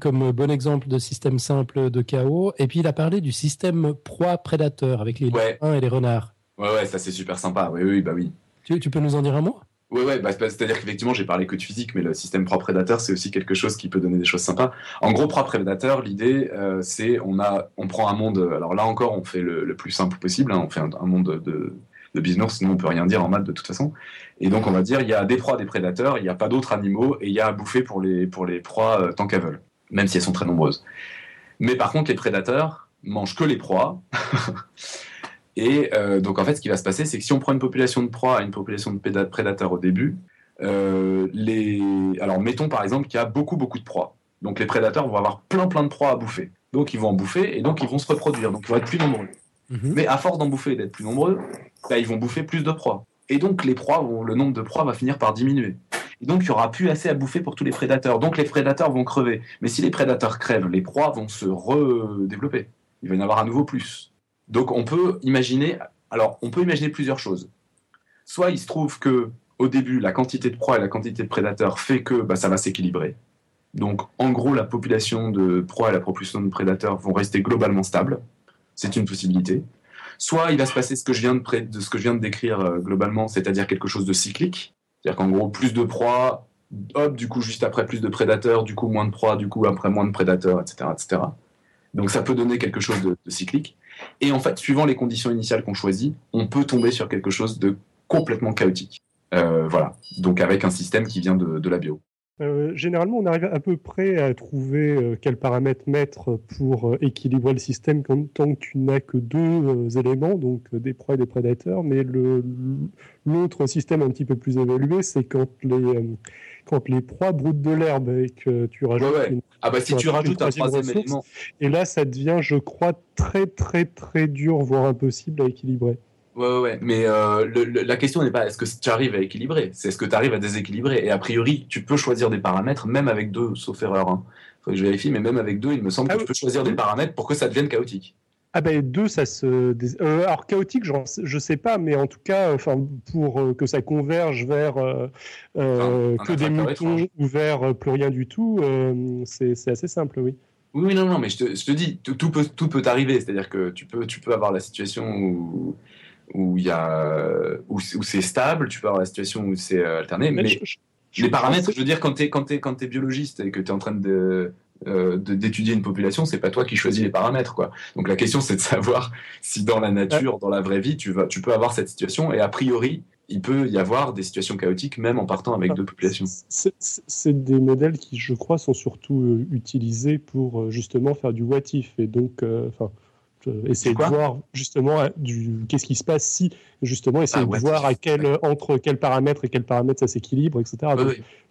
comme bon exemple de système simple de chaos. Et puis, il a parlé du système proie-prédateur avec les Ouais. lapins et les renards. Ouais, ouais, ça c'est super sympa. Oui, oui, bah oui. Tu, tu peux nous en dire un mot? Ouais, ouais, bah, c'est-à-dire qu'effectivement, j'ai parlé que de physique, mais le système propre prédateur, c'est aussi quelque chose qui peut donner des choses sympas. En gros, propre prédateur, l'idée, euh, c'est on a, on prend un monde. Alors là encore, on fait le, plus simple possible. Hein, on fait un, monde de, de business, sinon on peut rien dire en maths de toute façon. Et donc, on va dire, il y a des proies, des prédateurs, il n'y a pas d'autres animaux, et il y a à bouffer pour les, pour les proies euh, tant qu'elles veulent, même si elles sont très nombreuses. Mais par contre, les prédateurs mangent que les proies. Et euh, donc en fait, ce qui va se passer, c'est que si on prend une population de proies et une population de prédateurs au début, euh, les... alors mettons par exemple qu'il y a beaucoup beaucoup de proies. Donc les prédateurs vont avoir plein plein de proies à bouffer. Donc ils vont en bouffer et donc ils vont se reproduire. Donc ils vont être plus nombreux. Mhm. Mais à force d'en bouffer et d'être plus nombreux, bah, ils vont bouffer plus de proies. Et donc les proies, vont, le nombre de proies va finir par diminuer. Et donc il n'y aura plus assez à bouffer pour tous les prédateurs. Donc les prédateurs vont crever. Mais si les prédateurs crèvent, les proies vont se redévelopper. Il va y en avoir à nouveau plus. Donc on peut imaginer, alors on peut imaginer plusieurs choses. Soit il se trouve que au début la quantité de proies et la quantité de prédateurs fait que bah, ça va s'équilibrer. Donc en gros la population de proies et la population de prédateurs vont rester globalement stables. C'est une possibilité. Soit il va se passer ce que je viens de, décrire euh, globalement, c'est-à-dire quelque chose de cyclique. C'est-à-dire qu'en gros plus de proies, hop, du coup juste après plus de prédateurs, du coup moins de proies, du coup après moins de prédateurs, etc. etc. Donc ça peut donner quelque chose de cyclique. Et en fait, suivant les conditions initiales qu'on choisit, on peut tomber sur quelque chose de complètement chaotique. Euh, voilà. Donc avec un système qui vient de, la bio. Euh, généralement, on arrive à peu près à trouver euh, quels paramètres mettre pour équilibrer le système tant que tu n'as que deux éléments, donc des proies et des prédateurs. Mais l'autre système un petit peu plus évolué, c'est quand les, quand les proies broutent de l'herbe et que tu rajoutes Une, ah bah si tu rajoutes un troisième élément. Et là, ça devient, je crois, très très très dur, voire impossible à équilibrer. Ouais, ouais, mais euh, la question n'est pas est-ce que tu arrives à équilibrer, c'est est-ce que tu arrives à déséquilibrer. Et a priori, tu peux choisir des paramètres, même avec deux, sauf erreur. Hein. Faut que je vérifie, mais même avec deux, il me semble ah que tu peux choisir des paramètres pour que ça devienne chaotique. Ah ben deux, ça se. Euh, alors chaotique, je sais pas, mais en tout cas, enfin pour euh, que ça converge vers euh, que des moutons ou vers plus rien du tout, c'est assez simple, oui. Oui, non, non, mais je te, dis, tout, peut tout peut arriver. C'est-à-dire que tu peux tu peux avoir la situation où où il y a où, c'est stable, tu peux avoir la situation où c'est alterné, mais, les paramètres, je veux dire, quand tu es quand es quand es biologiste et que tu es en train de euh, d'étudier une population, c'est pas toi qui choisis les paramètres, quoi. Donc la question, c'est de savoir si dans la nature, dans la vraie vie, tu vas, tu peux avoir cette situation. Et a priori, il peut y avoir des situations chaotiques, même en partant avec deux populations. C'est des modèles qui, je crois, sont surtout euh, utilisés pour euh, justement faire du what if. Et donc, enfin essayer de voir justement du qu'est-ce qui se passe si justement essayer ah, de voir à quel entre quels paramètres et quels paramètres ça s'équilibre etc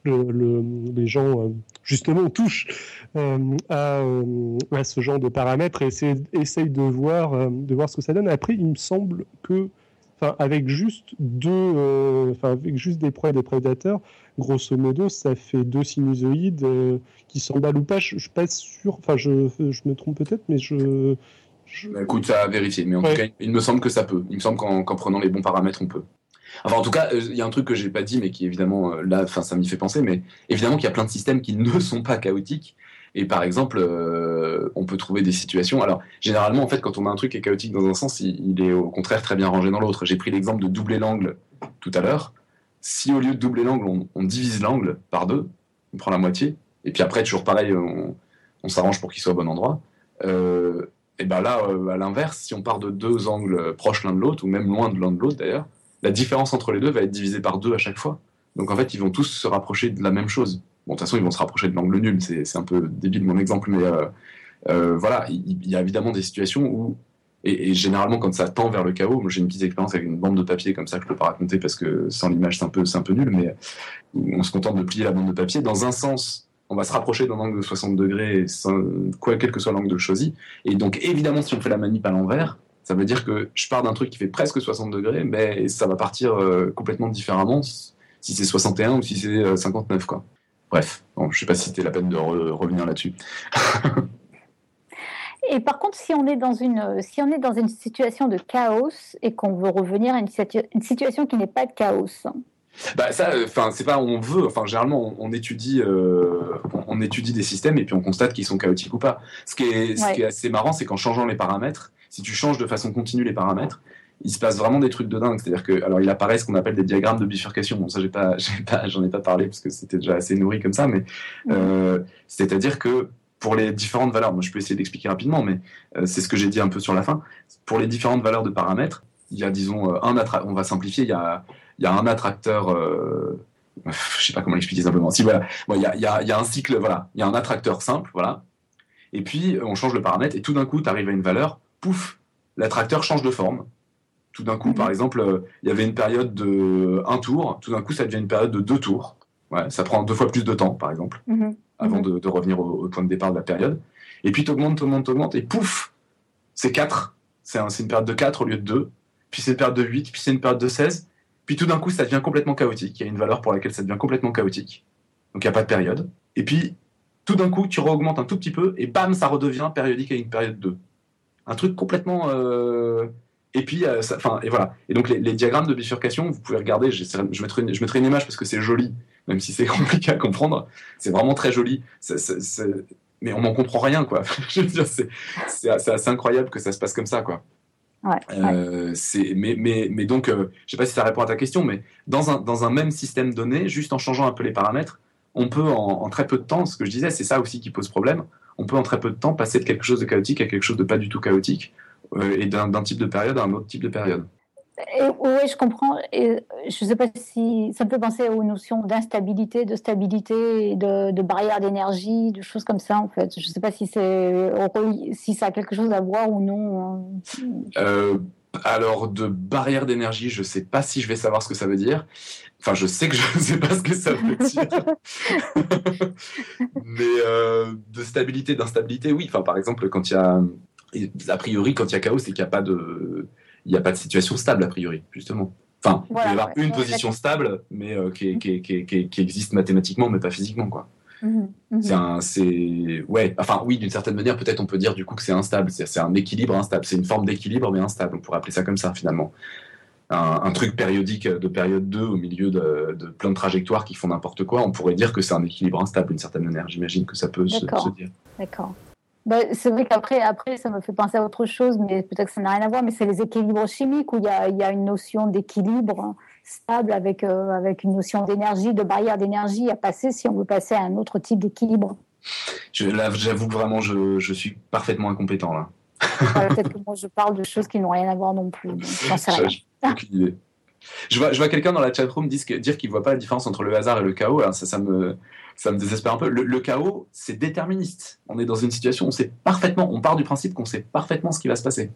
Le, les gens euh, justement touchent euh, euh, à, ce genre de paramètres et essayent, de voir de voir ce que ça donne. Après il me semble que enfin avec juste deux enfin avec juste des proies et des prédateurs grosso modo ça fait deux sinusoïdes qui s'emballent ou pas. Je, je suis pas sûr enfin je, je me trompe peut-être mais je bah, écoute, ça à vérifier. Mais en tout cas, il me semble que ça peut. Il me semble qu'en prenant les bons paramètres, on peut. Enfin, en tout cas, euh, il y a un truc que j'ai pas dit, mais qui évidemment, euh, là, enfin, ça m'y fait penser, mais évidemment qu'il y a plein de systèmes qui ne sont pas chaotiques. Et par exemple, euh, on peut trouver des situations. Alors, généralement, en fait, quand on a un truc qui est chaotique dans un sens, il, est au contraire très bien rangé dans l'autre. J'ai pris l'exemple de doubler l'angle tout à l'heure. Si au lieu de doubler l'angle, on, divise l'angle par deux, on prend la moitié, et puis après, toujours pareil, on, s'arrange pour qu'il soit au bon endroit. Euh, et bien là, euh, à l'inverse, si on part de deux angles proches l'un de l'autre, ou même loin de l'un de l'autre d'ailleurs, la différence entre les deux va être divisée par deux à chaque fois. Donc en fait, ils vont tous se rapprocher de la même chose. Bon, de toute façon, ils vont se rapprocher de l'angle nul, c'est un peu débile mon exemple, mais euh, euh, voilà, il, y a évidemment des situations où, et, généralement quand ça tend vers le chaos, j'ai une petite expérience avec une bande de papier comme ça que je peux pas raconter parce que sans l'image c'est un, peu, un peu nul, mais on se contente de plier la bande de papier dans un sens on va se rapprocher d'un angle de 60 degrés, quoi, quel que soit l'angle choisi. Et donc, évidemment, si on fait la manip à l'envers, ça veut dire que je pars d'un truc qui fait presque 60 degrés, mais ça va partir euh, complètement différemment si c'est 61 ou si c'est 59, euh. Bref, bon, je sais pas si c'était la peine de revenir là-dessus. Et par contre, si on est dans une, situation de chaos et qu'on veut revenir à une situation qui n'est pas de chaos, bah ça, enfin c'est pas on veut. Enfin généralement on, étudie, euh, on, étudie des systèmes et puis on constate qu'ils sont chaotiques ou pas. Ce qui est, ce qui est assez marrant, c'est qu'en changeant les paramètres, si tu changes de façon continue les paramètres, il se passe vraiment des trucs de dingue. C'est-à-dire que, alors, il apparaît ce qu'on appelle des diagrammes de bifurcation. Bon, ça, j'ai pas, pas, j'en ai pas parlé parce que c'était déjà assez nourri comme ça, mais euh, c'est-à-dire que pour les différentes valeurs, moi, je peux essayer d'expliquer rapidement, mais euh, c'est ce que j'ai dit un peu sur la fin. Pour les différentes valeurs de paramètres, il y a, disons, euh, un on va simplifier, il y a, il y a un attracteur. Euh, je sais pas comment l'expliquer simplement. Si voilà, bon, il y a, il y, a, y a un cycle, voilà, il y a un attracteur simple, voilà. Et puis on change le paramètre et tout d'un coup, tu arrives à une valeur, pouf, l'attracteur change de forme tout d'un coup, par mhm. exemple, euh, il y avait une période de un tour, tout d'un coup, ça devient une période de deux tours. Ouais, ça prend deux fois plus de temps, par exemple, mhm. avant mhm. De, revenir au, point de départ de la période. Et puis, tu augmentes, tu augmentes, tu augmentes, et pouf, c'est 4. C'est une période de 4 au lieu de 2. Puis c'est une période de 8, puis c'est une période de 16. Puis tout d'un coup, ça devient complètement chaotique. Il y a une valeur pour laquelle ça devient complètement chaotique. Donc il n'y a pas de période. Et puis, tout d'un coup, tu re-augmentes un tout petit peu, et bam, ça redevient périodique à une période 2. Un truc complètement. Euh, et puis, euh, enfin, et voilà. Et donc, les, diagrammes de bifurcation, vous pouvez regarder. Je mettrai, une, une image parce que c'est joli, même si c'est compliqué à comprendre. C'est vraiment très joli. mais on n'en comprend rien, quoi. je veux dire, c'est assez incroyable que ça se passe comme ça, quoi. Ouais, euh, mais, mais, mais, donc, euh, je sais pas si ça répond à ta question, mais dans un, dans un même système donné, juste en changeant un peu les paramètres, on peut en, en très peu de temps, ce que je disais, c'est ça aussi qui pose problème, on peut en très peu de temps passer de quelque chose de chaotique à quelque chose de pas du tout chaotique euh, et d'un type de période à un autre type de période. Oui, je comprends. Et je ne sais pas si ça me fait penser aux notions d'instabilité, de stabilité, de, de barrière d'énergie, de choses comme ça en fait. Je ne sais pas si ça a quelque chose à voir ou non. Hein. Euh, alors de barrière d'énergie, je ne sais pas si je vais savoir ce que ça veut dire. Enfin, je sais que je ne sais pas ce que ça veut dire. Mais euh, de stabilité, d'instabilité, oui. Enfin, par exemple, quand il y a a priori, quand il y a chaos, c'est qu'il n'y a pas de, il a pas de situation stable a priori, justement. Enfin, il peut y avoir une position stable, mais euh, qui, qui, qui, qui, existe mathématiquement, mais pas physiquement, quoi. Mhm, mhm. C'est ouais, enfin, oui, d'une certaine manière, peut-être on peut dire du coup que c'est instable. C'est un équilibre instable. C'est une forme d'équilibre, mais instable. On pourrait appeler ça comme ça, finalement. Un, truc périodique de période 2 au milieu de, de plein de trajectoires qui font n'importe quoi, on pourrait dire que c'est un équilibre instable d'une certaine manière. J'imagine que ça peut se, se dire. D'accord. Bah, c'est vrai qu'après, après, ça me fait penser à autre chose, mais peut-être que ça n'a rien à voir, mais c'est les équilibres chimiques où il y a, y a une notion d'équilibre stable avec, euh, avec une notion d'énergie, de barrière d'énergie à passer si on veut passer à un autre type d'équilibre. J'avoue que vraiment, je, je, suis parfaitement incompétent là. peut-être que moi, je parle de choses qui n'ont rien à voir non plus. Sais rien. Je vois, je vois quelqu'un dans la chatroom dire, dire qu'il ne voit pas la différence entre le hasard et le chaos. Alors ça, ça me, ça me désespère un peu. Le, chaos, c'est déterministe. On est dans une situation, on sait parfaitement, on part du principe qu'on sait parfaitement ce qui va se passer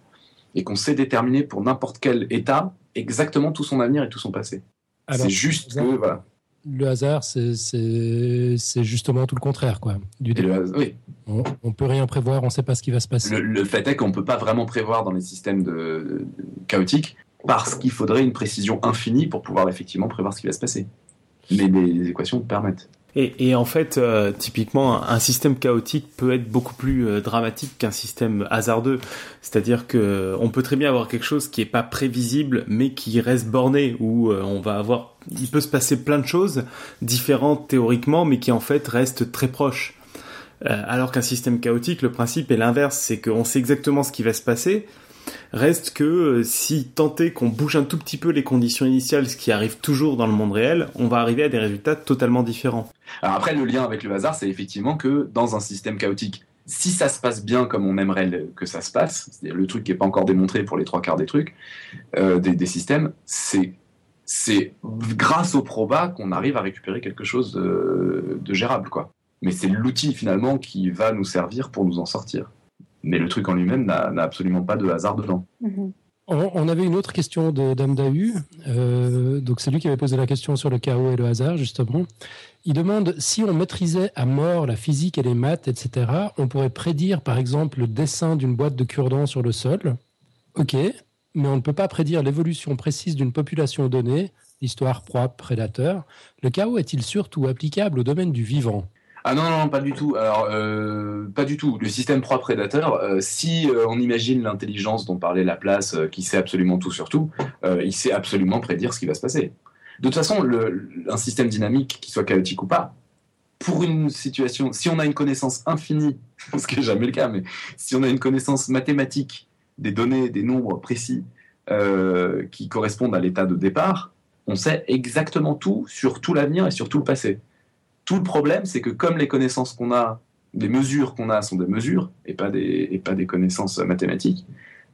et qu'on sait déterminer pour n'importe quel état exactement tout son avenir et tout son passé. C'est juste que voilà. Le hasard, c'est justement tout le contraire, quoi. Du oui. on, on, peut rien prévoir, on ne sait pas ce qui va se passer. Le, fait est qu'on ne peut pas vraiment prévoir dans les systèmes de, chaotiques parce qu'il faudrait une précision infinie pour pouvoir effectivement prévoir ce qui va se passer. Mais les équations permettent. Et, en fait, euh, typiquement, un système chaotique peut être beaucoup plus euh, dramatique qu'un système hasardeux. C'est-à-dire que on peut très bien avoir quelque chose qui est pas prévisible, mais qui reste borné, où euh, on va avoir, il peut se passer plein de choses différentes théoriquement, mais qui en fait restent très proches. alors qu'un système chaotique, le principe est l'inverse, c'est qu'on sait exactement ce qui va se passer, Reste que euh, si tenter qu'on bouge un tout petit peu les conditions initiales, ce qui arrive toujours dans le monde réel, on va arriver à des résultats totalement différents. Alors après, le lien avec le hasard, c'est effectivement que dans un système chaotique, si ça se passe bien comme on aimerait que ça se passe, c'est le truc qui n'est pas encore démontré pour les trois quarts des trucs, euh, des, systèmes, c'est c'est grâce au proba qu'on arrive à récupérer quelque chose de, de gérable, quoi. Mais c'est l'outil finalement qui va nous servir pour nous en sortir mais le truc en lui-même n'a absolument pas de hasard dedans. Mhm. On, avait une autre question de Dame Dahu. Euh, donc c'est lui qui avait posé la question sur le chaos et le hasard justement. Il demande si on maîtrisait à mort la physique et les maths, etc. On pourrait prédire par exemple le dessin d'une boîte de cure-dents sur le sol. Ok, mais on ne peut pas prédire l'évolution précise d'une population donnée, histoire, proie, prédateur. Le chaos est-il surtout applicable au domaine du vivant? Ah non, non, pas du tout. Alors, euh, pas du tout. Le système proie prédateur, euh, si euh, on imagine l'intelligence dont parlait Laplace, qui sait absolument tout sur tout, il sait absolument prédire ce qui va se passer. De toute façon, un système dynamique, qu'il soit chaotique ou pas, pour une situation, si on a une connaissance infinie, ce qui n'est jamais le cas, mais si on a une connaissance mathématique des données, des nombres précis, qui correspondent à l'état de départ, on sait exactement tout sur tout l'avenir et sur tout le passé. Tout le problème, c'est que comme les connaissances qu'on a, les mesures qu'on a sont des mesures et pas des, et connaissances mathématiques,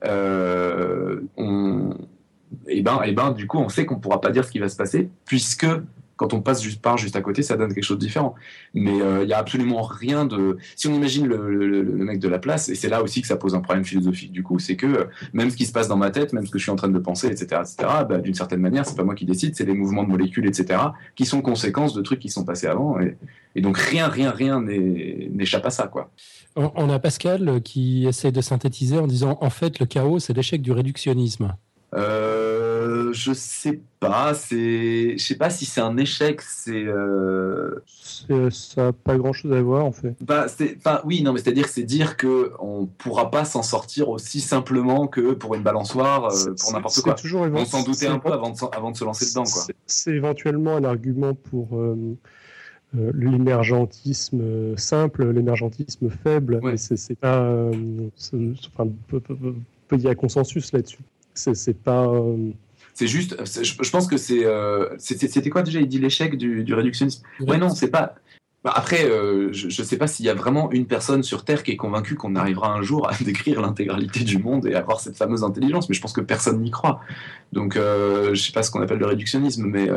euh, on, et ben, et ben, du coup, on sait qu'on pourra pas dire ce qui va se passer puisque quand on passe juste par juste à côté, ça donne quelque chose de différent. Mais il euh, n'y a absolument rien de. Si on imagine le, mec de la place, et c'est là aussi que ça pose un problème philosophique du coup, c'est que euh, même ce qui se passe dans ma tête, même ce que je suis en train de penser, etc., etc., bah, d'une certaine manière, c'est pas moi qui décide, c'est les mouvements de molécules, etc., qui sont conséquences de trucs qui sont passés avant. Et, et donc rien, rien, rien n'échappe à ça, quoi. On a Pascal qui essaie de synthétiser en disant en fait le chaos c'est l'échec du réductionnisme. Euh, je sais pas, c'est, je sais pas si c'est un échec, c'est. Euh... Ça n'a pas grand chose à voir en fait. Bah, c'est, enfin, oui, non, mais c'est-à-dire c'est dire que on pourra pas s'en sortir aussi simplement que pour une balançoire, euh, pour n'importe quoi. Toujours on s'en doutait un peu avant de, avant de se lancer dedans, quoi. C'est éventuellement un argument pour. Euh, euh, l'émergentisme simple, l'émergentisme faible, mais c'est pas. enfin, il y a consensus là-dessus. C'est pas. Euh, c'est juste, je pense que c'est. Euh, c'était quoi déjà Il dit l'échec du, réductionnisme? Ouais, non, c'est pas. Bah, après, euh, je ne sais pas s'il y a vraiment une personne sur Terre qui est convaincue qu'on arrivera un jour à décrire l'intégralité du monde et avoir cette fameuse intelligence, mais je pense que personne n'y croit. Donc, je ne sais pas ce qu'on appelle le réductionnisme, mais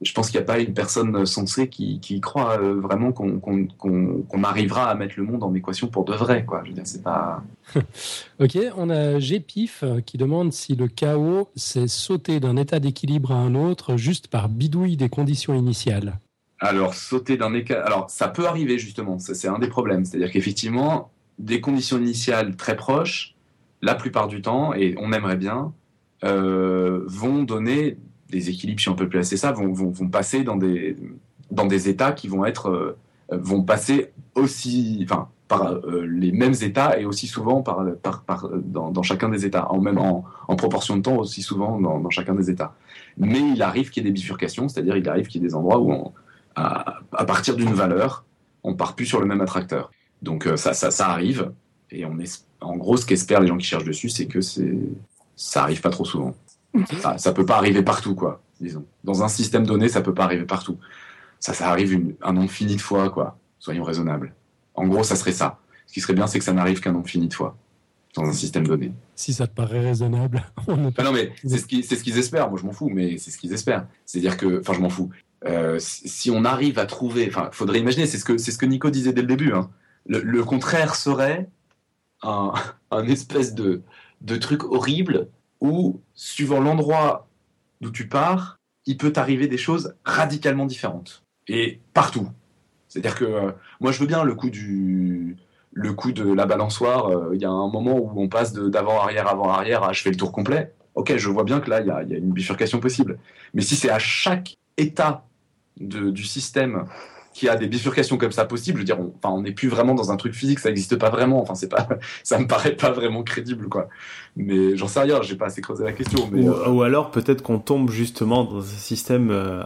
je pense qu'il n'y a pas une personne sensée qui, croit euh, vraiment qu'on arrivera à mettre le monde en équation pour de vrai. Quoi. Je veux dire, c'est pas. ok, on a Gpif qui demande si le chaos, c'est sauter d'un état d'équilibre à un autre juste par bidouille des conditions initiales. Alors, sauter d'un état. Alors, ça peut arriver justement, c'est un des problèmes. C'est-à-dire qu'effectivement, des conditions initiales très proches, la plupart du temps, et on aimerait bien, euh, vont donner des équilibres, si on peut placer ça, vont, passer dans des, états qui vont être, euh, vont passer aussi, enfin, par euh, les mêmes états et aussi souvent par, dans, chacun des états, en même en, proportion de temps aussi souvent dans, chacun des états. Mais il arrive qu'il y ait des bifurcations, c'est-à-dire il arrive qu'il y ait des endroits où, à, partir d'une valeur, on part plus sur le même attracteur. Donc euh, ça, arrive et on en gros, ce qu'espèrent les gens qui cherchent dessus, c'est que ça arrive pas trop souvent. Ça, ça peut pas arriver partout, quoi, disons. Dans un système donné, ça peut pas arriver partout. Ça, ça arrive une, un nombre fini de fois, quoi. Soyons raisonnables. En gros, ça serait ça. Ce qui serait bien, c'est que ça n'arrive qu'un nombre fini de fois dans un système donné. Si ça te paraît raisonnable. On ah non, mais c'est ce qu'ils ce qu'ils espèrent. Moi, je m'en fous, mais c'est ce qu'ils espèrent. C'est-à-dire que, enfin, je m'en fous. Euh, si on arrive à trouver, enfin, faudrait imaginer, c'est ce que c'est ce que Nico disait dès le début. Hein. Le, le, contraire serait un, un espèce de de truc horrible où, suivant l'endroit d'où tu pars, il peut t'arriver des choses radicalement différentes. Et partout. C'est-à-dire que euh, moi, je veux bien le coup du le coup de la balançoire. Euh, il y a un moment où on passe d'avant-arrière, avant-arrière à je fais le tour complet. Ok, je vois bien que là, il y a, une bifurcation possible. Mais si c'est à chaque état du système qui a des bifurcations comme ça possibles, je veux dire, on, enfin, on n'est plus vraiment dans un truc physique, ça n'existe pas vraiment. Enfin, c'est pas, ça me paraît pas vraiment crédible, quoi. Mais j'en sais rien, j'ai pas assez creusé la question. Mais, ou, euh, alors peut-être qu'on tombe justement dans un système euh,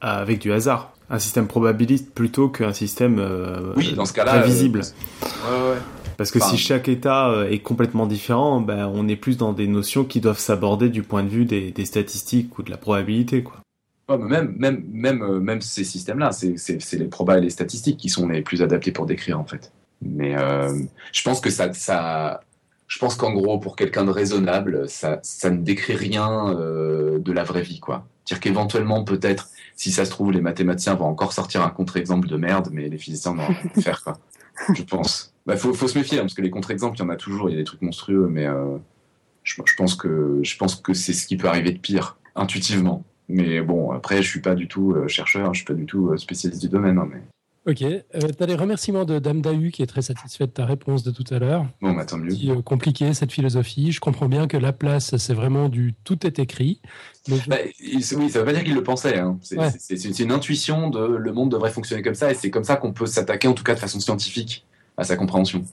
avec du hasard, un système probabiliste plutôt qu'un système euh, oui, dans ce cas-là, prévisible. Ouais, ouais. Parce que si chaque État est complètement différent, ben, on est plus dans des notions qui doivent s'aborder du point de vue des, des statistiques ou de la probabilité, quoi même, même, même, euh, même ces systèmes-là, c'est les probas et les statistiques qui sont les plus adaptés pour décrire en fait. Mais euh, je pense que ça, ça je pense qu'en gros, pour quelqu'un de raisonnable, ça, ça ne décrit rien euh, de la vraie vie, quoi. Dire qu'éventuellement, peut-être, si ça se trouve, les mathématiciens vont encore sortir un contre-exemple de merde, mais les physiciens n'ont rien à faire, quoi. Je pense. Bah, faut, faut se méfier, hein, parce que les contre-exemples, il y en a toujours, il y a des trucs monstrueux, mais euh, je, je, pense que je pense que c'est ce qui peut arriver de pire, intuitivement. Mais bon, après, je suis pas du tout euh, chercheur, je suis pas du tout euh, spécialiste du domaine. Hein, mais... Ok. Euh, tu as les remerciements de Dame Dahu qui est très satisfaite de ta réponse de tout à l'heure. Bon, bah, tant mieux. Qui, compliqué cette philosophie. Je comprends bien que la place, c'est vraiment du tout est écrit. Bah, oui, ça veut pas dire qu'il le pensait. Hein. C'est une intuition de le monde devrait fonctionner comme ça et c'est comme ça qu'on peut s'attaquer, en tout cas de façon scientifique, à sa compréhension.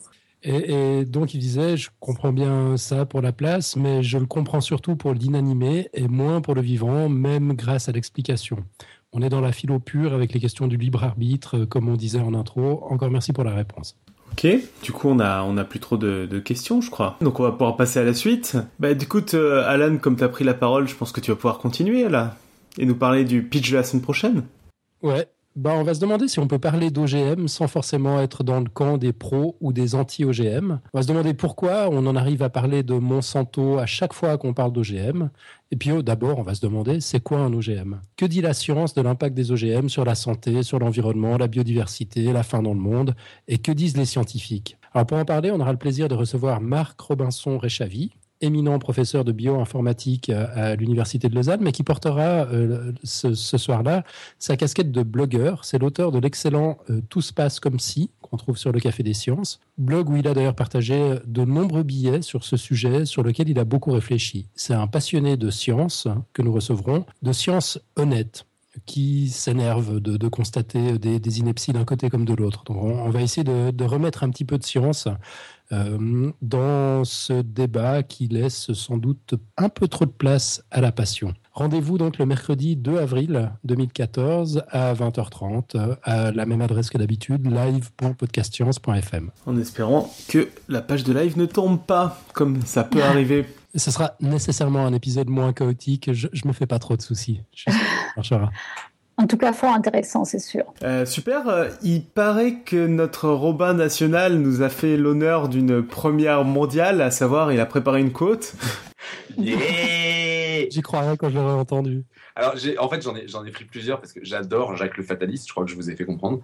Et, donc il disait, je comprends bien ça pour la place, mais je le comprends surtout pour l'inanimé et moins pour le vivant, même grâce à l'explication. On est dans la philo pure avec les questions du libre arbitre, comme on disait en intro. Encore merci pour la réponse. Ok, du coup on a on a plus trop de, de, questions je crois. Donc on va pouvoir passer à la suite. Bah du coup Alan, comme tu as pris la parole, je pense que tu vas pouvoir continuer là et nous parler du pitch de la semaine prochaine. Ouais, bah, on va se demander si on peut parler d'OGM sans forcément être dans le camp des pros ou des anti-OGM. On va se demander pourquoi on en arrive à parler de Monsanto à chaque fois qu'on parle d'OGM. Et puis oh, d'abord, on va se demander c'est quoi un OGM Que dit la science de l'impact des OGM sur la santé, sur l'environnement, la biodiversité, la faim dans le monde? Et que disent les scientifiques? Alors pour en parler, on aura le plaisir de recevoir Marc Robinson-Réchavy, éminent professeur de bioinformatique euh, à l'Université de Lausanne, mais qui portera euh, ce, soir-là sa casquette de blogueur. C'est l'auteur de l'excellent euh, Tout se passe comme si, qu'on trouve sur le Café des Sciences, blog où il a d'ailleurs partagé de nombreux billets sur ce sujet sur lequel il a beaucoup réfléchi. C'est un passionné de science que nous recevrons, de science honnête qui s'énerve de, constater des, inepties d'un côté comme de l'autre. Donc on, va essayer de, remettre un petit peu de science euh, dans ce débat qui laisse sans doute un peu trop de place à la passion. Rendez-vous donc le mercredi 2 avril 2014 à 20h30 à la même adresse que d'habitude, live.podcastscience.fm. En espérant que la page de live ne tombe pas, comme ça peut arriver. Ce sera nécessairement un épisode moins chaotique. Je, ne me fais pas trop de soucis. Je marchera. En tout cas, fort intéressant, c'est sûr. Euh, super. Euh, il paraît que notre Robin national nous a fait l'honneur d'une première mondiale, à savoir, il a préparé une côte. J'y croirais quand j'aurais entendu. Alors, en fait, j'en ai, j'en ai pris plusieurs parce que j'adore Jacques le Fataliste, je crois que je vous ai fait comprendre.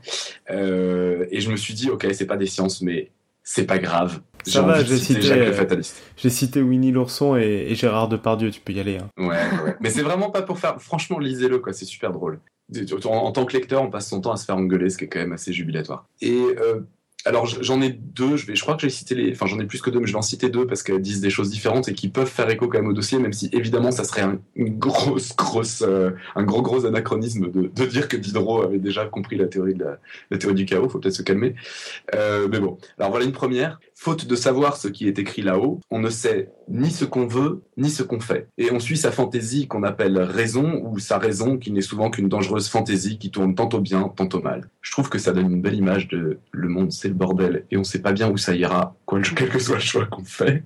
Euh, et je me suis dit, ok, c'est pas des sciences, mais c'est pas grave. Ça va, j'ai cité, Jacques le Fataliste. J'ai cité Winnie l'ourson et, Gérard Depardieu, tu peux y aller. Hein. Ouais, ouais. mais c'est vraiment pas pour faire. Franchement, lisez-le, quoi, c'est super drôle en, tant que lecteur, on passe son temps à se faire engueuler, ce qui est quand même assez jubilatoire. Euh, alors j'en ai deux, je, crois que j'ai cité les, enfin j'en ai plus que deux, mais je vais en citer deux parce qu'elles disent des choses différentes et qui peuvent faire écho quand même au dossier, même si évidemment ça serait un, une grosse, euh, un gros, gros anachronisme de, dire que Diderot avait déjà compris la théorie de la théorie du chaos. Faut peut-être se calmer. Euh, mais bon, alors voilà une première. Faute de savoir ce qui est écrit là-haut, on ne sait ni ce qu'on veut, ni ce qu'on fait. Et on suit sa fantaisie qu'on appelle raison, ou sa raison qui n'est souvent qu'une dangereuse fantaisie qui tourne tantôt bien, tantôt mal. Je trouve que ça donne une belle image de le monde, c'est le bordel, et on ne sait pas bien où ça ira, quel que soit le choix qu'on fait.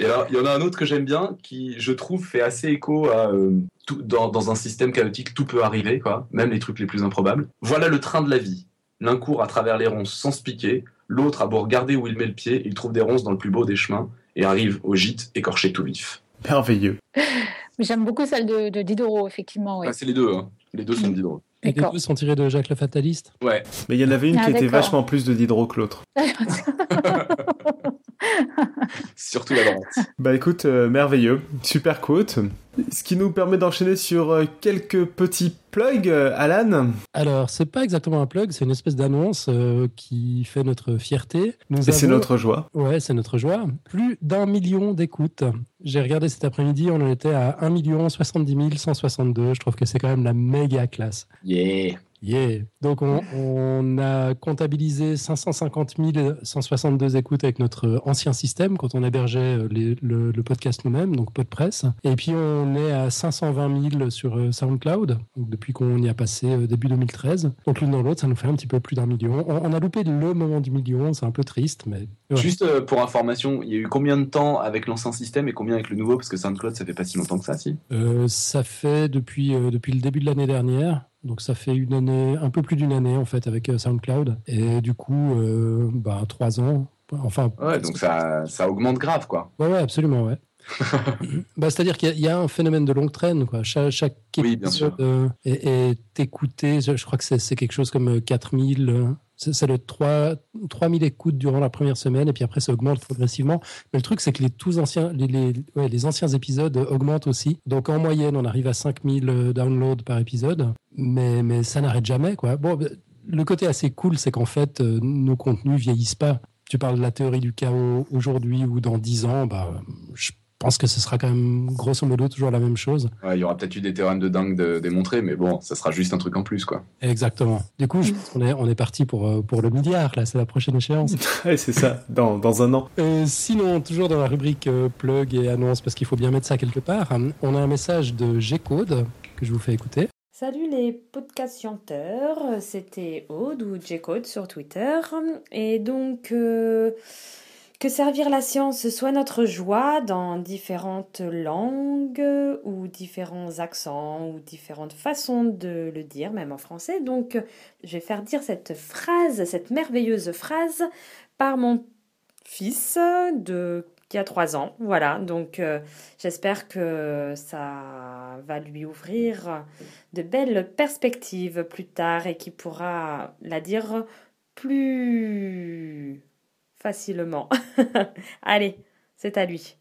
et alors, il y en a un autre que j'aime bien, qui, je trouve, fait assez écho à... Euh, tout, dans, dans un système chaotique, tout peut arriver, quoi, même les trucs les plus improbables. Voilà le train de la vie. L'un court à travers les ronces sans se piquer, L'autre a beau regarder où il met le pied, il trouve des ronces dans le plus beau des chemins et arrive au gîte écorché tout vif. Merveilleux. J'aime beaucoup celle de, Diderot, effectivement. Ah, c'est les deux. Hein. Les deux sont de Diderot. Et les deux sont tirés de Jacques le Fataliste? Ouais. Mais il y en avait une ah, qui était vachement plus de Diderot que l'autre. Surtout la droite. Bah écoute, euh, merveilleux. Super quote. Ce qui nous permet d'enchaîner sur euh, quelques petits plugs, euh, Alan. Alors, c'est pas exactement un plug, c'est une espèce d'annonce qui fait notre fierté. Nous Et c'est notre joie. Ouais, c'est notre joie. Plus d'un million d'écoutes. J'ai regardé cet après-midi, on en était à 1 million 70 162. Je trouve que c'est quand même la méga classe. Yeah. Yeah. Donc on, a comptabilisé 550 162 écoutes avec notre ancien système quand on hébergeait euh, le, podcast nous-mêmes, donc PodPress. Et puis on est à 520 000 sur euh, SoundCloud depuis qu'on y a passé euh, début 2013. Donc l'une dans l'autre, ça nous fait un petit peu plus d'un million. On, a loupé le moment du million, c'est un peu triste, mais juste pour information, il y a eu combien de temps avec l'ancien système et combien avec le nouveau? Parce que SoundCloud, ça fait pas si longtemps que ça, si Ça fait depuis depuis le début de l'année dernière. Donc ça fait une année, un peu plus d'une année en fait avec euh, SoundCloud. Et du coup, euh, bah, trois ans. Enfin. Ouais, donc ça, ça augmente grave quoi. Ouais, ouais, absolument, ouais. bah, C'est-à-dire qu'il y, a un phénomène de longue traîne. Quoi. Chaque, chaque épisode euh, est, écouté, je, crois que c'est quelque chose comme 4000, c'est le 3, 3000 écoutes durant la première semaine et puis après ça augmente progressivement. Mais le truc, c'est que les, tous anciens, les, les, les, anciens épisodes augmentent aussi. Donc en moyenne, on arrive à 5000 euh, downloads par épisode, mais, mais ça n'arrête jamais. Quoi. Bon, bah, le côté assez cool, c'est qu'en fait, euh, nos contenus vieillissent pas. Tu parles de la théorie du chaos aujourd'hui ou dans 10 ans, bah, pense que ce sera quand même grosso modo toujours la même chose. il y aura peut-être eu des théorèmes de dingue de, démontrer, mais bon, ça sera juste un truc en plus, quoi. Exactement. Du coup, je pense qu'on est, on est parti pour, euh, pour le milliard, là, c'est la prochaine échéance. c'est ça, dans, dans, un an. Euh, sinon, toujours dans la rubrique euh, plug et annonce, parce qu'il faut bien mettre ça quelque part, on a un message de G-Code que je vous fais écouter. Salut les podcasts chanteurs, c'était Aude ou J-Code sur Twitter. Et donc, euh, que servir la science soit notre joie dans différentes langues ou différents accents ou différentes façons de le dire, même en français. Donc, je vais faire dire cette phrase, cette merveilleuse phrase, par mon fils de qui a trois ans. Voilà, donc euh, j'espère que ça va lui ouvrir de belles perspectives plus tard et qu'il pourra la dire plus facilement. Allez, c'est à lui.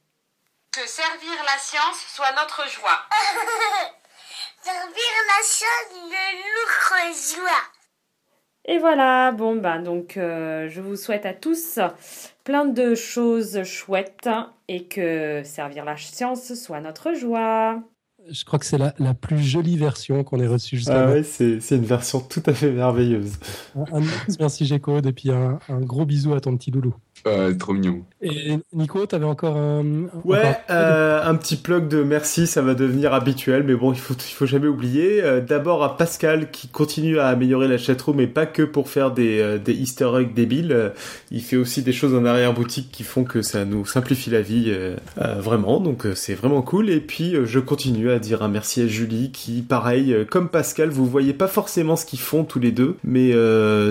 Que servir la science soit notre joie. servir la science de notre joie. Et voilà, bon ben donc euh, je vous souhaite à tous plein de choses chouettes et que servir la science soit notre joie. Je crois que c'est la, la, plus jolie version qu'on ait reçue jusqu'à Ah ouais, c'est, c'est une version tout à fait merveilleuse. Un, un merci Géco, et puis un, un, gros bisou à ton petit loulou. Euh, trop mignon. Et Nico, t'avais encore un. Ouais, encore... Euh, un petit plug de merci, ça va devenir habituel, mais bon, il faut, il faut jamais oublier. Euh, d'abord à Pascal qui continue à améliorer la chatroom, mais pas que pour faire des, euh, des Easter eggs débiles. Il fait aussi des choses en arrière-boutique qui font que ça nous simplifie la vie vraiment, donc c'est vraiment cool. Et puis je continue à dire un merci à Julie qui, pareil, comme Pascal, vous voyez pas forcément ce qu'ils font tous les deux, mais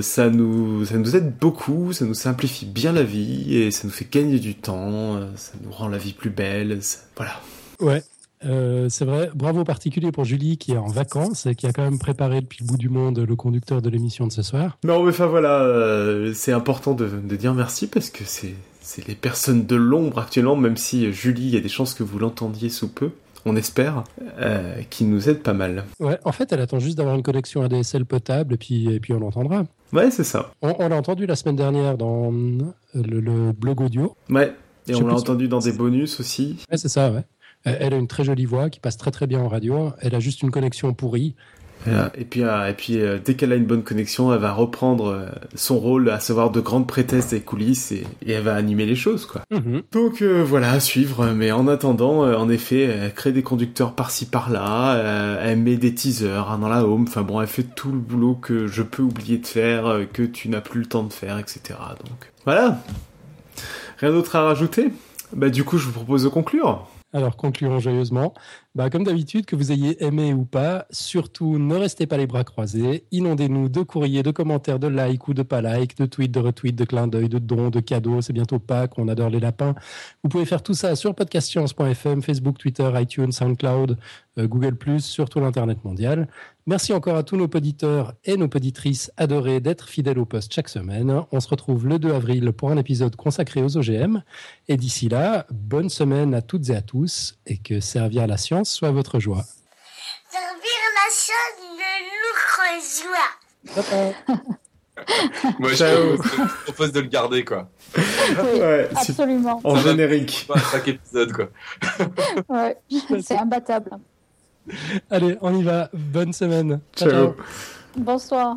ça, nous, ça nous aide beaucoup, ça nous simplifie bien la vie et ça nous fait gagner du temps, ça nous rend la vie plus belle, ça... voilà. Ouais, euh, c'est vrai, bravo particulier pour Julie qui est en vacances et qui a quand même préparé depuis le bout du monde le conducteur de l'émission de ce soir. Non mais enfin voilà, euh, c'est important de, de, dire merci parce que c'est les personnes de l'ombre actuellement, même si Julie, il y a des chances que vous l'entendiez sous peu on espère, euh, qui nous aide pas mal. Ouais, en fait, elle attend juste d'avoir une connexion ADSL potable et puis, et puis on l'entendra. Ouais, c'est ça. On, on l'a entendu la semaine dernière dans le, le blog audio. Ouais, et on l'a entendu dans des bonus aussi. Ouais, c'est ça, ouais. Elle a une très jolie voix qui passe très très bien en radio. Elle a juste une connexion pourrie. Et puis, et puis dès qu'elle a une bonne connexion, elle va reprendre son rôle, à savoir de grande prêtresse des coulisses, et, et, elle va animer les choses, quoi. Mm-hmm. Donc euh, voilà, à suivre. Mais en attendant, euh, en effet, elle crée des conducteurs par-ci par-là, euh, elle met des teasers hein, dans la home. Enfin bon, elle fait tout le boulot que je peux oublier de faire, que tu n'as plus le temps de faire, etc. Donc voilà. Rien d'autre à rajouter? Bah du coup, je vous propose de conclure. Alors, concluons joyeusement. Bah, comme d'habitude, que vous ayez aimé ou pas, surtout ne restez pas les bras croisés. Inondez-nous de courriers, de commentaires, de likes ou de pas likes, de tweets, de retweets, de clins d'œil, de dons, de cadeaux. C'est bientôt Pâques, on adore les lapins. Vous pouvez faire tout ça sur podcastscience.fm, Facebook, Twitter, iTunes, SoundCloud, euh, Google+, sur tout l'Internet mondial. Merci encore à tous nos auditeurs et nos auditrices adorés d'être fidèles au poste chaque semaine. On se retrouve le 2 avril pour un épisode consacré aux OGM. Et d'ici là, bonne semaine à toutes et à tous et que servir la science soit votre joie. Servir la science de notre joie. Moi, je propose, propose de le garder, quoi. Ouais, absolument. En générique. Pas chaque épisode, quoi. Ouais, c'est imbattable. Allez, on y va. Bonne semaine. ciao. ciao. Bonsoir.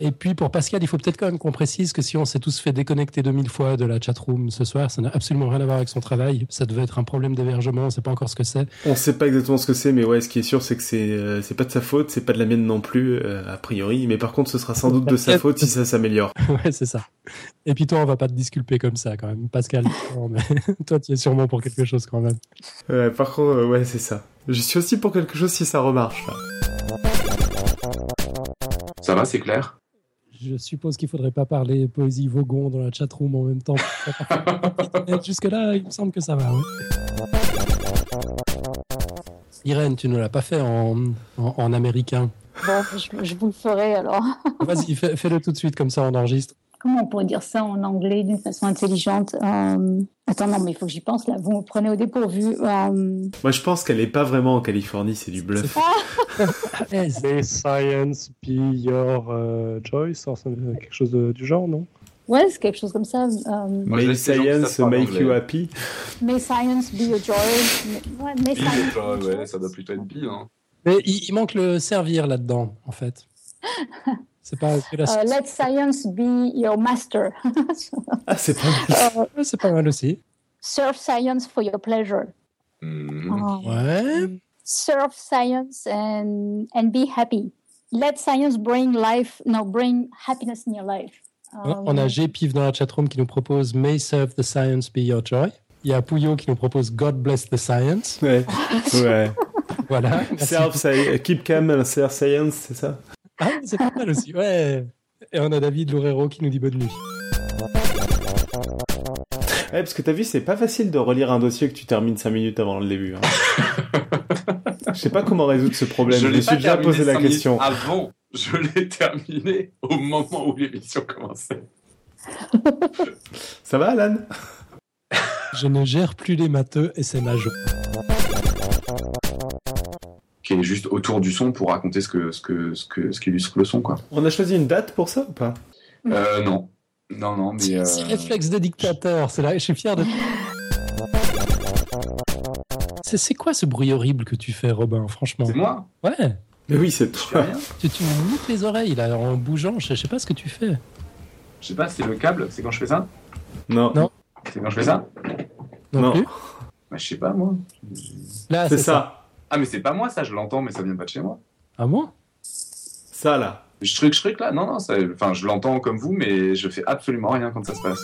Et puis pour Pascal, il faut peut-être quand même qu'on précise que si on s'est tous fait déconnecter 2000 fois de la chatroom ce soir, ça n'a absolument rien à voir avec son travail. Ça devait être un problème d'hébergement, on ne sait pas encore ce que c'est. On sait pas exactement ce que c'est, mais ouais, ce qui est sûr, c'est que c'est euh, pas de sa faute, c'est pas de la mienne non plus, euh, a priori. Mais par contre, ce sera sans doute de sa faute si ça s'améliore. ouais, c'est ça. Et puis toi, on va pas te disculper comme ça quand même, Pascal. non, mais toi, tu es sûrement pour quelque chose quand même. Ouais, par contre, euh, ouais, c'est ça. Je suis aussi pour quelque chose si ça remarche. Là. Ça va, c'est clair? Je suppose qu'il faudrait pas parler poésie Vogon dans la chatroom en même temps. Jusque-là, il me semble que ça va. Irène, tu ne l'as pas fait en, en, en américain. Bon, je, je, vous le ferai alors. Vas-y, fais, fais-le tout de suite, comme ça on enregistre. Comment on pourrait dire ça en anglais d'une façon intelligente? Euh... Attends, non, mais il faut que j'y pense là. Vous me prenez au dépourvu. Euh... Moi, je pense qu'elle n'est pas vraiment en Californie, c'est du bluff. May science be your uh, choice, quelque chose de, du genre, non? Ouais, c'est quelque chose comme ça. Euh, Moi, May les science make you happy. May science be your joy. Mais- Ouais, may Bill, science be ouais, joy. ça doit plutôt être Bill. Hein. Mais il, il manque le servir là-dedans, en fait. C'est pas que la Euh, let science be your master. Ah, c'est pas mal. Ouais, c'est pas mal aussi. Serve science for your pleasure. Oh. Ouais. Serve science and and be happy. Let science bring life, no, bring happiness in your life. On a Um, G. Pif dans la chatroom qui nous propose May serve the science be your joy. Il y a Pouillot qui nous propose God bless the science. Ouais. Ouais. Voilà. Sci- keep calm and self science, c'est ça? Ah, c'est pas mal aussi. Ouais. Et on a David Loureiro qui nous dit bonne nuit. Ouais, parce que t'as vu, c'est pas facile de relire un dossier que tu termines 5 minutes avant le début. hein. Je sais pas comment résoudre ce problème. Je, me suis déjà posé la question. Avant, je l'ai terminé au moment où l'émission commençait. Ça va, Alan? Je ne gère plus les matheux et c'est ma joie. Qui est juste autour du son pour raconter ce que ce que ce que ce qu'illustre le son quoi. On a choisi une date pour ça ou pas? Euh, non, non, non, mais euh, C'est réflexe de dictateur, c'est là, je suis fier de C'est c'est quoi ce bruit horrible que tu fais, Robin, franchement? C'est moi? Ouais, Mais oui, c'est toi. rien. tu, tu me les oreilles là en bougeant, je, je sais pas ce que tu fais. Je sais pas, c'est le câble. C'est quand je fais ça? Non, Non. C'est quand je fais ça? Non, Non. plus. Bah, je sais pas moi. Là, c'est ça. Ah, mais c'est pas moi, ça, je l'entends, mais ça vient pas de chez moi. Ah moi? Ça, là. Shriek, truc là Non, non, enfin, je l'entends comme vous, mais je fais absolument rien quand ça se passe.